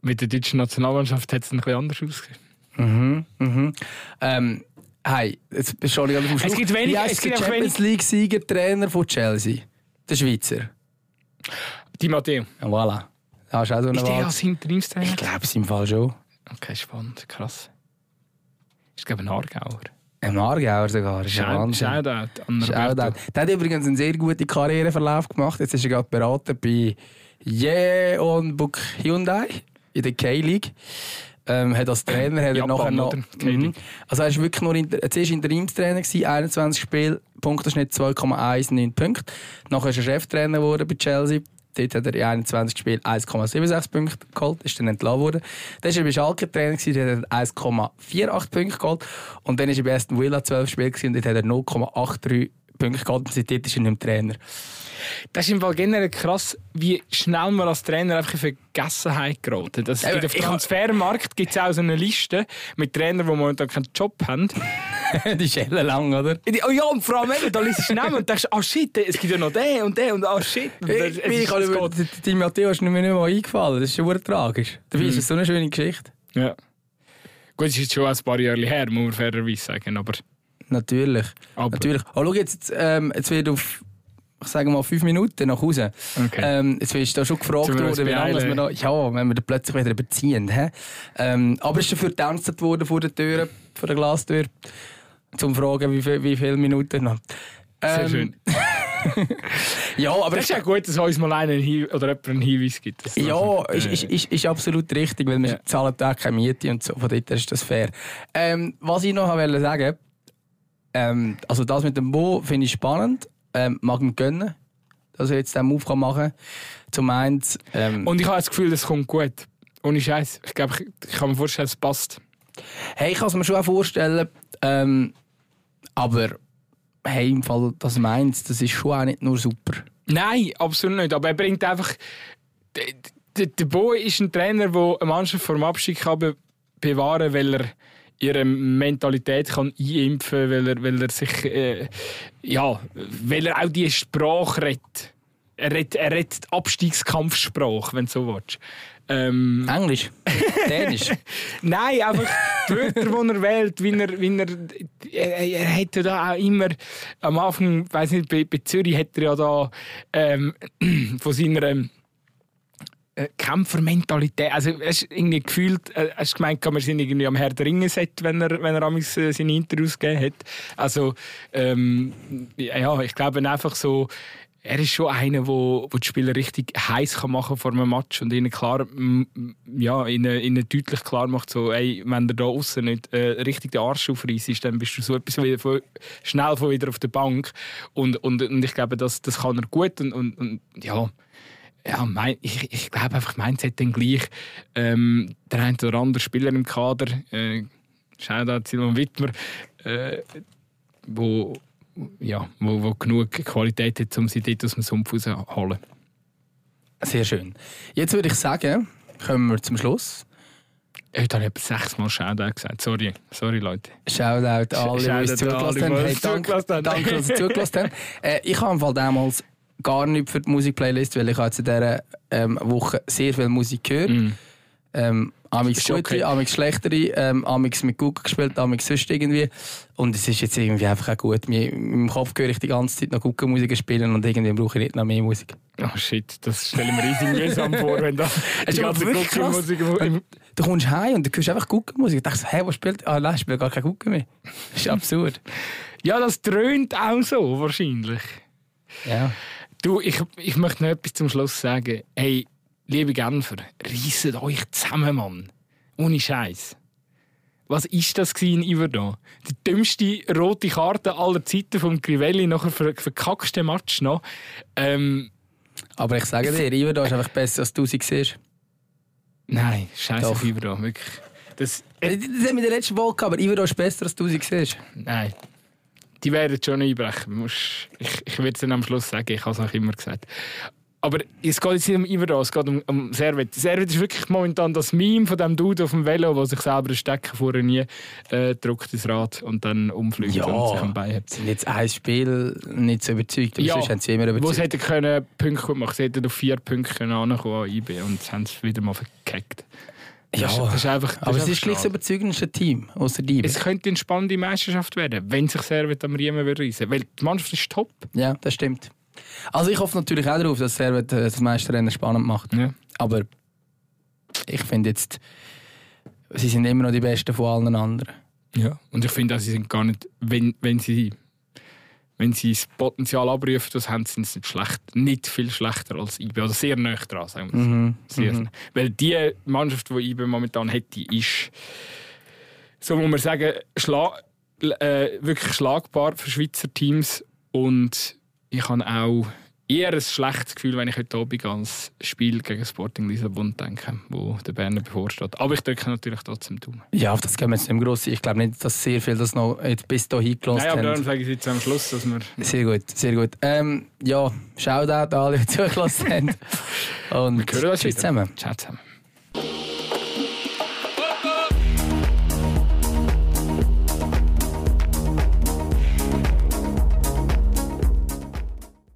Mit der deutschen Nationalmannschaft hat es ein bisschen anders ausgesehen. Mhm, mhm. Ähm, hey, jetzt schon ich vom Es gibt wenig, es gibt Champions League Sieger Trainer von Chelsea, der Schweizer. Di Matteo. Ja, voilà. Da ist auch so eine ist der als Interimstrainer? Ich glaube es im Fall schon. Okay, spannend, krass ist, glaube ein Aargauer. Ein Aargauer sogar, ist Wahnsinn. Shoutout an Shoutout. Der hat übrigens einen sehr guten Karriereverlauf gemacht. Jetzt ist er gerade Berater bei Yeonbuk Hyundai in der K-League. Ähm, hat als Trainer hat er nachher noch... Mhm. Also er war wirklich nur... Inter zuerst Interimstrainer, gewesen, 21 Spiele, Punkteschnitt 2,19 Punkte. Nachher ist er Cheftrainer geworden bei Chelsea. Dort hat er in 21 Spielen 1,76 Punkte geholt, ist dann entlassen worden. Dann war er bei Schalke Trainer, dort hat er 1,48 Punkte geholt. Und dann war er bei Aston Villa 12 Spiele und dort hat er 0,83 Punkte geholt. Und seitdem ist er nicht mehr Trainer. Das ist im Fall generell krass, wie schnell man als Trainer einfach in Vergessenheit geraten. Das Ja, gibt auf dem Transfermarkt gibt es auch so eine Liste mit Trainern, die momentan keinen Job haben. die ist lang, oder? Oh ja, und vor allem, eben, da liest du Namen und denkst, ah shit, es gibt ja noch den und den und ah shit. Und das- Ich, ist- es über die, Matteo ist mir nicht mal eingefallen. Das ist schon tragisch. Dabei ist es so eine schöne Geschichte. Ja. Gut, es ist jetzt schon ein paar Jahre her, muss man fairerweise sagen, aber... Natürlich. aber Natürlich. Oh, schau, jetzt, jetzt, ähm, jetzt wird auf, ich sage mal, fünf Minuten nach Hause. Okay. Ähm, jetzt wirst du schon gefragt worden, wie lange wir da, ja, wenn wir da plötzlich wieder überziehen. Hä? Ähm, aber es ist dafür getanzt worden vor der Tür, vor der Glastür, zum fragen, wie, viel, wie viele Minuten noch. Sehr Ähm, schön. Ja, aber Das ist ja gut, dass uns mal einen Hin oder jemand einen Hinweis gibt. Ja, ist, ist, ist, ist absolut richtig, weil wir Ja. zahlen da keine Miete und so. Von dort ist das fair. Ähm, was ich noch wollte sagen, ähm, also das mit dem Bo finde ich spannend, ähm, mag ihm gönnen, dass er jetzt diesen Move machen kann. Zum einen, ähm, Und ich habe das Gefühl, das kommt gut. Ohne Scheiß. Ich glaube, ich, ich kann mir vorstellen, es passt. hey, ich kann es mir schon auch vorstellen, ähm, aber hey, im Fall das meins, das ist schon auch nicht nur super. Nein, absolut nicht. Aber er bringt einfach. Der, der, der Bo ist ein Trainer, der eine Mannschaft vor dem Abstieg kann bewahren kann, weil er ihre Mentalität kann einimpfen kann, weil er, weil er sich. Äh, ja, weil er auch die Sprache redet. Er redet, er redet Abstiegskampfsprache, wenn du so willst. Ähm, Englisch, Dänisch. Nein, einfach die Wörter, die er wählt, wie er, wie er, er, er hätte da auch immer, am Anfang, weiß nicht, bei, bei Zürich hat er ja da ähm, von seiner ähm, äh, Kämpfermentalität, also ist irgendwie gefühlt, äh, hast gemeint, wir sind irgendwie am Herr der set, wenn er, wenn er amigs, äh, seine Interviews gegeben hat. Also, ähm, ja, ich glaube einfach so, er ist schon einer, wo, wo die Spieler richtig heiß machen vor einem Match und ihnen klar, ja, ihnen, ihnen deutlich klar macht, so, ey, wenn der da außen nicht äh, richtig den Arsch aufreißt, dann bist du so etwas wieder von, schnell von wieder auf der Bank. Und, und, und ich glaube, das, das kann er gut und, und, und ja. Ja, mein, ich, ich glaube einfach, meins hat dann gleich ähm, der ein oder andere Spieler im Kader, äh, Shoutout Simon Wittmer, äh, wo, ja, wo, wo genug Qualität hat, um sie dort aus dem Sumpf rauszuholen. Sehr schön. Jetzt würde ich sagen, kommen wir zum Schluss. Heute habe ich sechsmal Shoutout gesagt. Sorry, sorry Leute. Shoutout alle, die uns zugelassen haben. Hey, danke, dass ihr zugelassen habt. Äh, ich habe im Fall damals gar nicht für die Musikplaylist, weil ich habe jetzt in dieser ähm, Woche sehr viel Musik gehört. Mm. Ähm, amix gute, okay. amix schlechtere, ähm, amix mit Google gespielt, amix sonst irgendwie. Und es ist jetzt irgendwie einfach auch gut. Mir, Im Kopf höre ich die ganze Zeit noch Google Musik spielen und irgendwie brauche ich nicht noch mehr Musik. Oh shit, das stelle ich mir riesig mühsam vor, wenn da die ganze krass. Musik im Du kommst heim und du hörst einfach Google Musik. Ich dachte, hey, was spielt? Ah, nein, ich spiele gar keine Google mehr. Das ist absurd. Ja, das dröhnt auch so, wahrscheinlich. ja. Du, ich, ich möchte noch etwas zum Schluss sagen. Hey, liebe Genfer, reisset euch zusammen, Mann. Ohne Scheiß. Was ist das in Iverdon? Die dümmste rote Karte aller Zeiten vom Crivelli, nachher ver verkackste Match noch. Ähm, Aber ich sage dir, Iver, da ist einfach besser, als du sie siehst. nein, Scheiße auf Iverdon, wirklich. Das, Das haben wir in der letzten Woche gehabt, aber Iver da ist besser, als du sie siehst. nein. Die werden schon einbrechen. Ich, ich werde es dann am Schluss sagen, ich habe es auch immer gesagt. Aber es geht jetzt nicht um Iverdon, es geht um, um Servet. Servet ist wirklich momentan das Meme von dem Dude auf dem Velo, der sich selber einen Stecker vorher nie äh, drückt ins Rad und dann umfliegt Ja. und sich am Bein hat. sind jetzt ein Spiel nicht so überzeugt, aber Ja, sonst haben sie immer Wo sie überzeugt. hätten können Punkte gut machen, sie hätten auf vier Punkte ankommen an IB und sie haben es wieder mal verkackt. Das, Ja, ist, das ist einfach, das aber es einfach ist gleich das schade. überzeugendste Team, außer die. Es könnte eine spannende Meisterschaft werden, wenn sich Servet am Riemen würde reissen. Weil die Mannschaft ist top. Ja, das stimmt. Also ich hoffe natürlich auch darauf, dass Servet äh, das Meisterrennen spannend macht. Ja. Aber ich finde jetzt, sie sind immer noch die Besten von allen anderen. Ja. Und ich finde, auch, sie sind gar nicht, wenn, wenn sie wenn sie das Potenzial abrufen, das haben sie nicht schlecht, nicht viel schlechter als IB. Oder sehr nah dran, sagen wir Mhm. Sehr nah. Weil die Mannschaft, die IB momentan hätte, ist, so muss man sagen, schla äh, wirklich schlagbar für Schweizer Teams. Und ich habe auch eher ein schlechtes Gefühl, wenn ich heute Abend ans Spiel gegen Sporting Lissabon denke, wo der Berner bevorsteht. Aber ich drücke natürlich trotzdem Daumen. Ja, das gehen wir jetzt nicht gross. Ich glaube nicht, dass sehr viel das noch bis hierhin gelassen haben. Nein, aber darum sage ich jetzt am Schluss, dass wir... Sehr gut, sehr gut. Ähm, ja, Shoutout an alle, die zugelassen haben. Und wir hören tschüss zusammen. Ciao zusammen.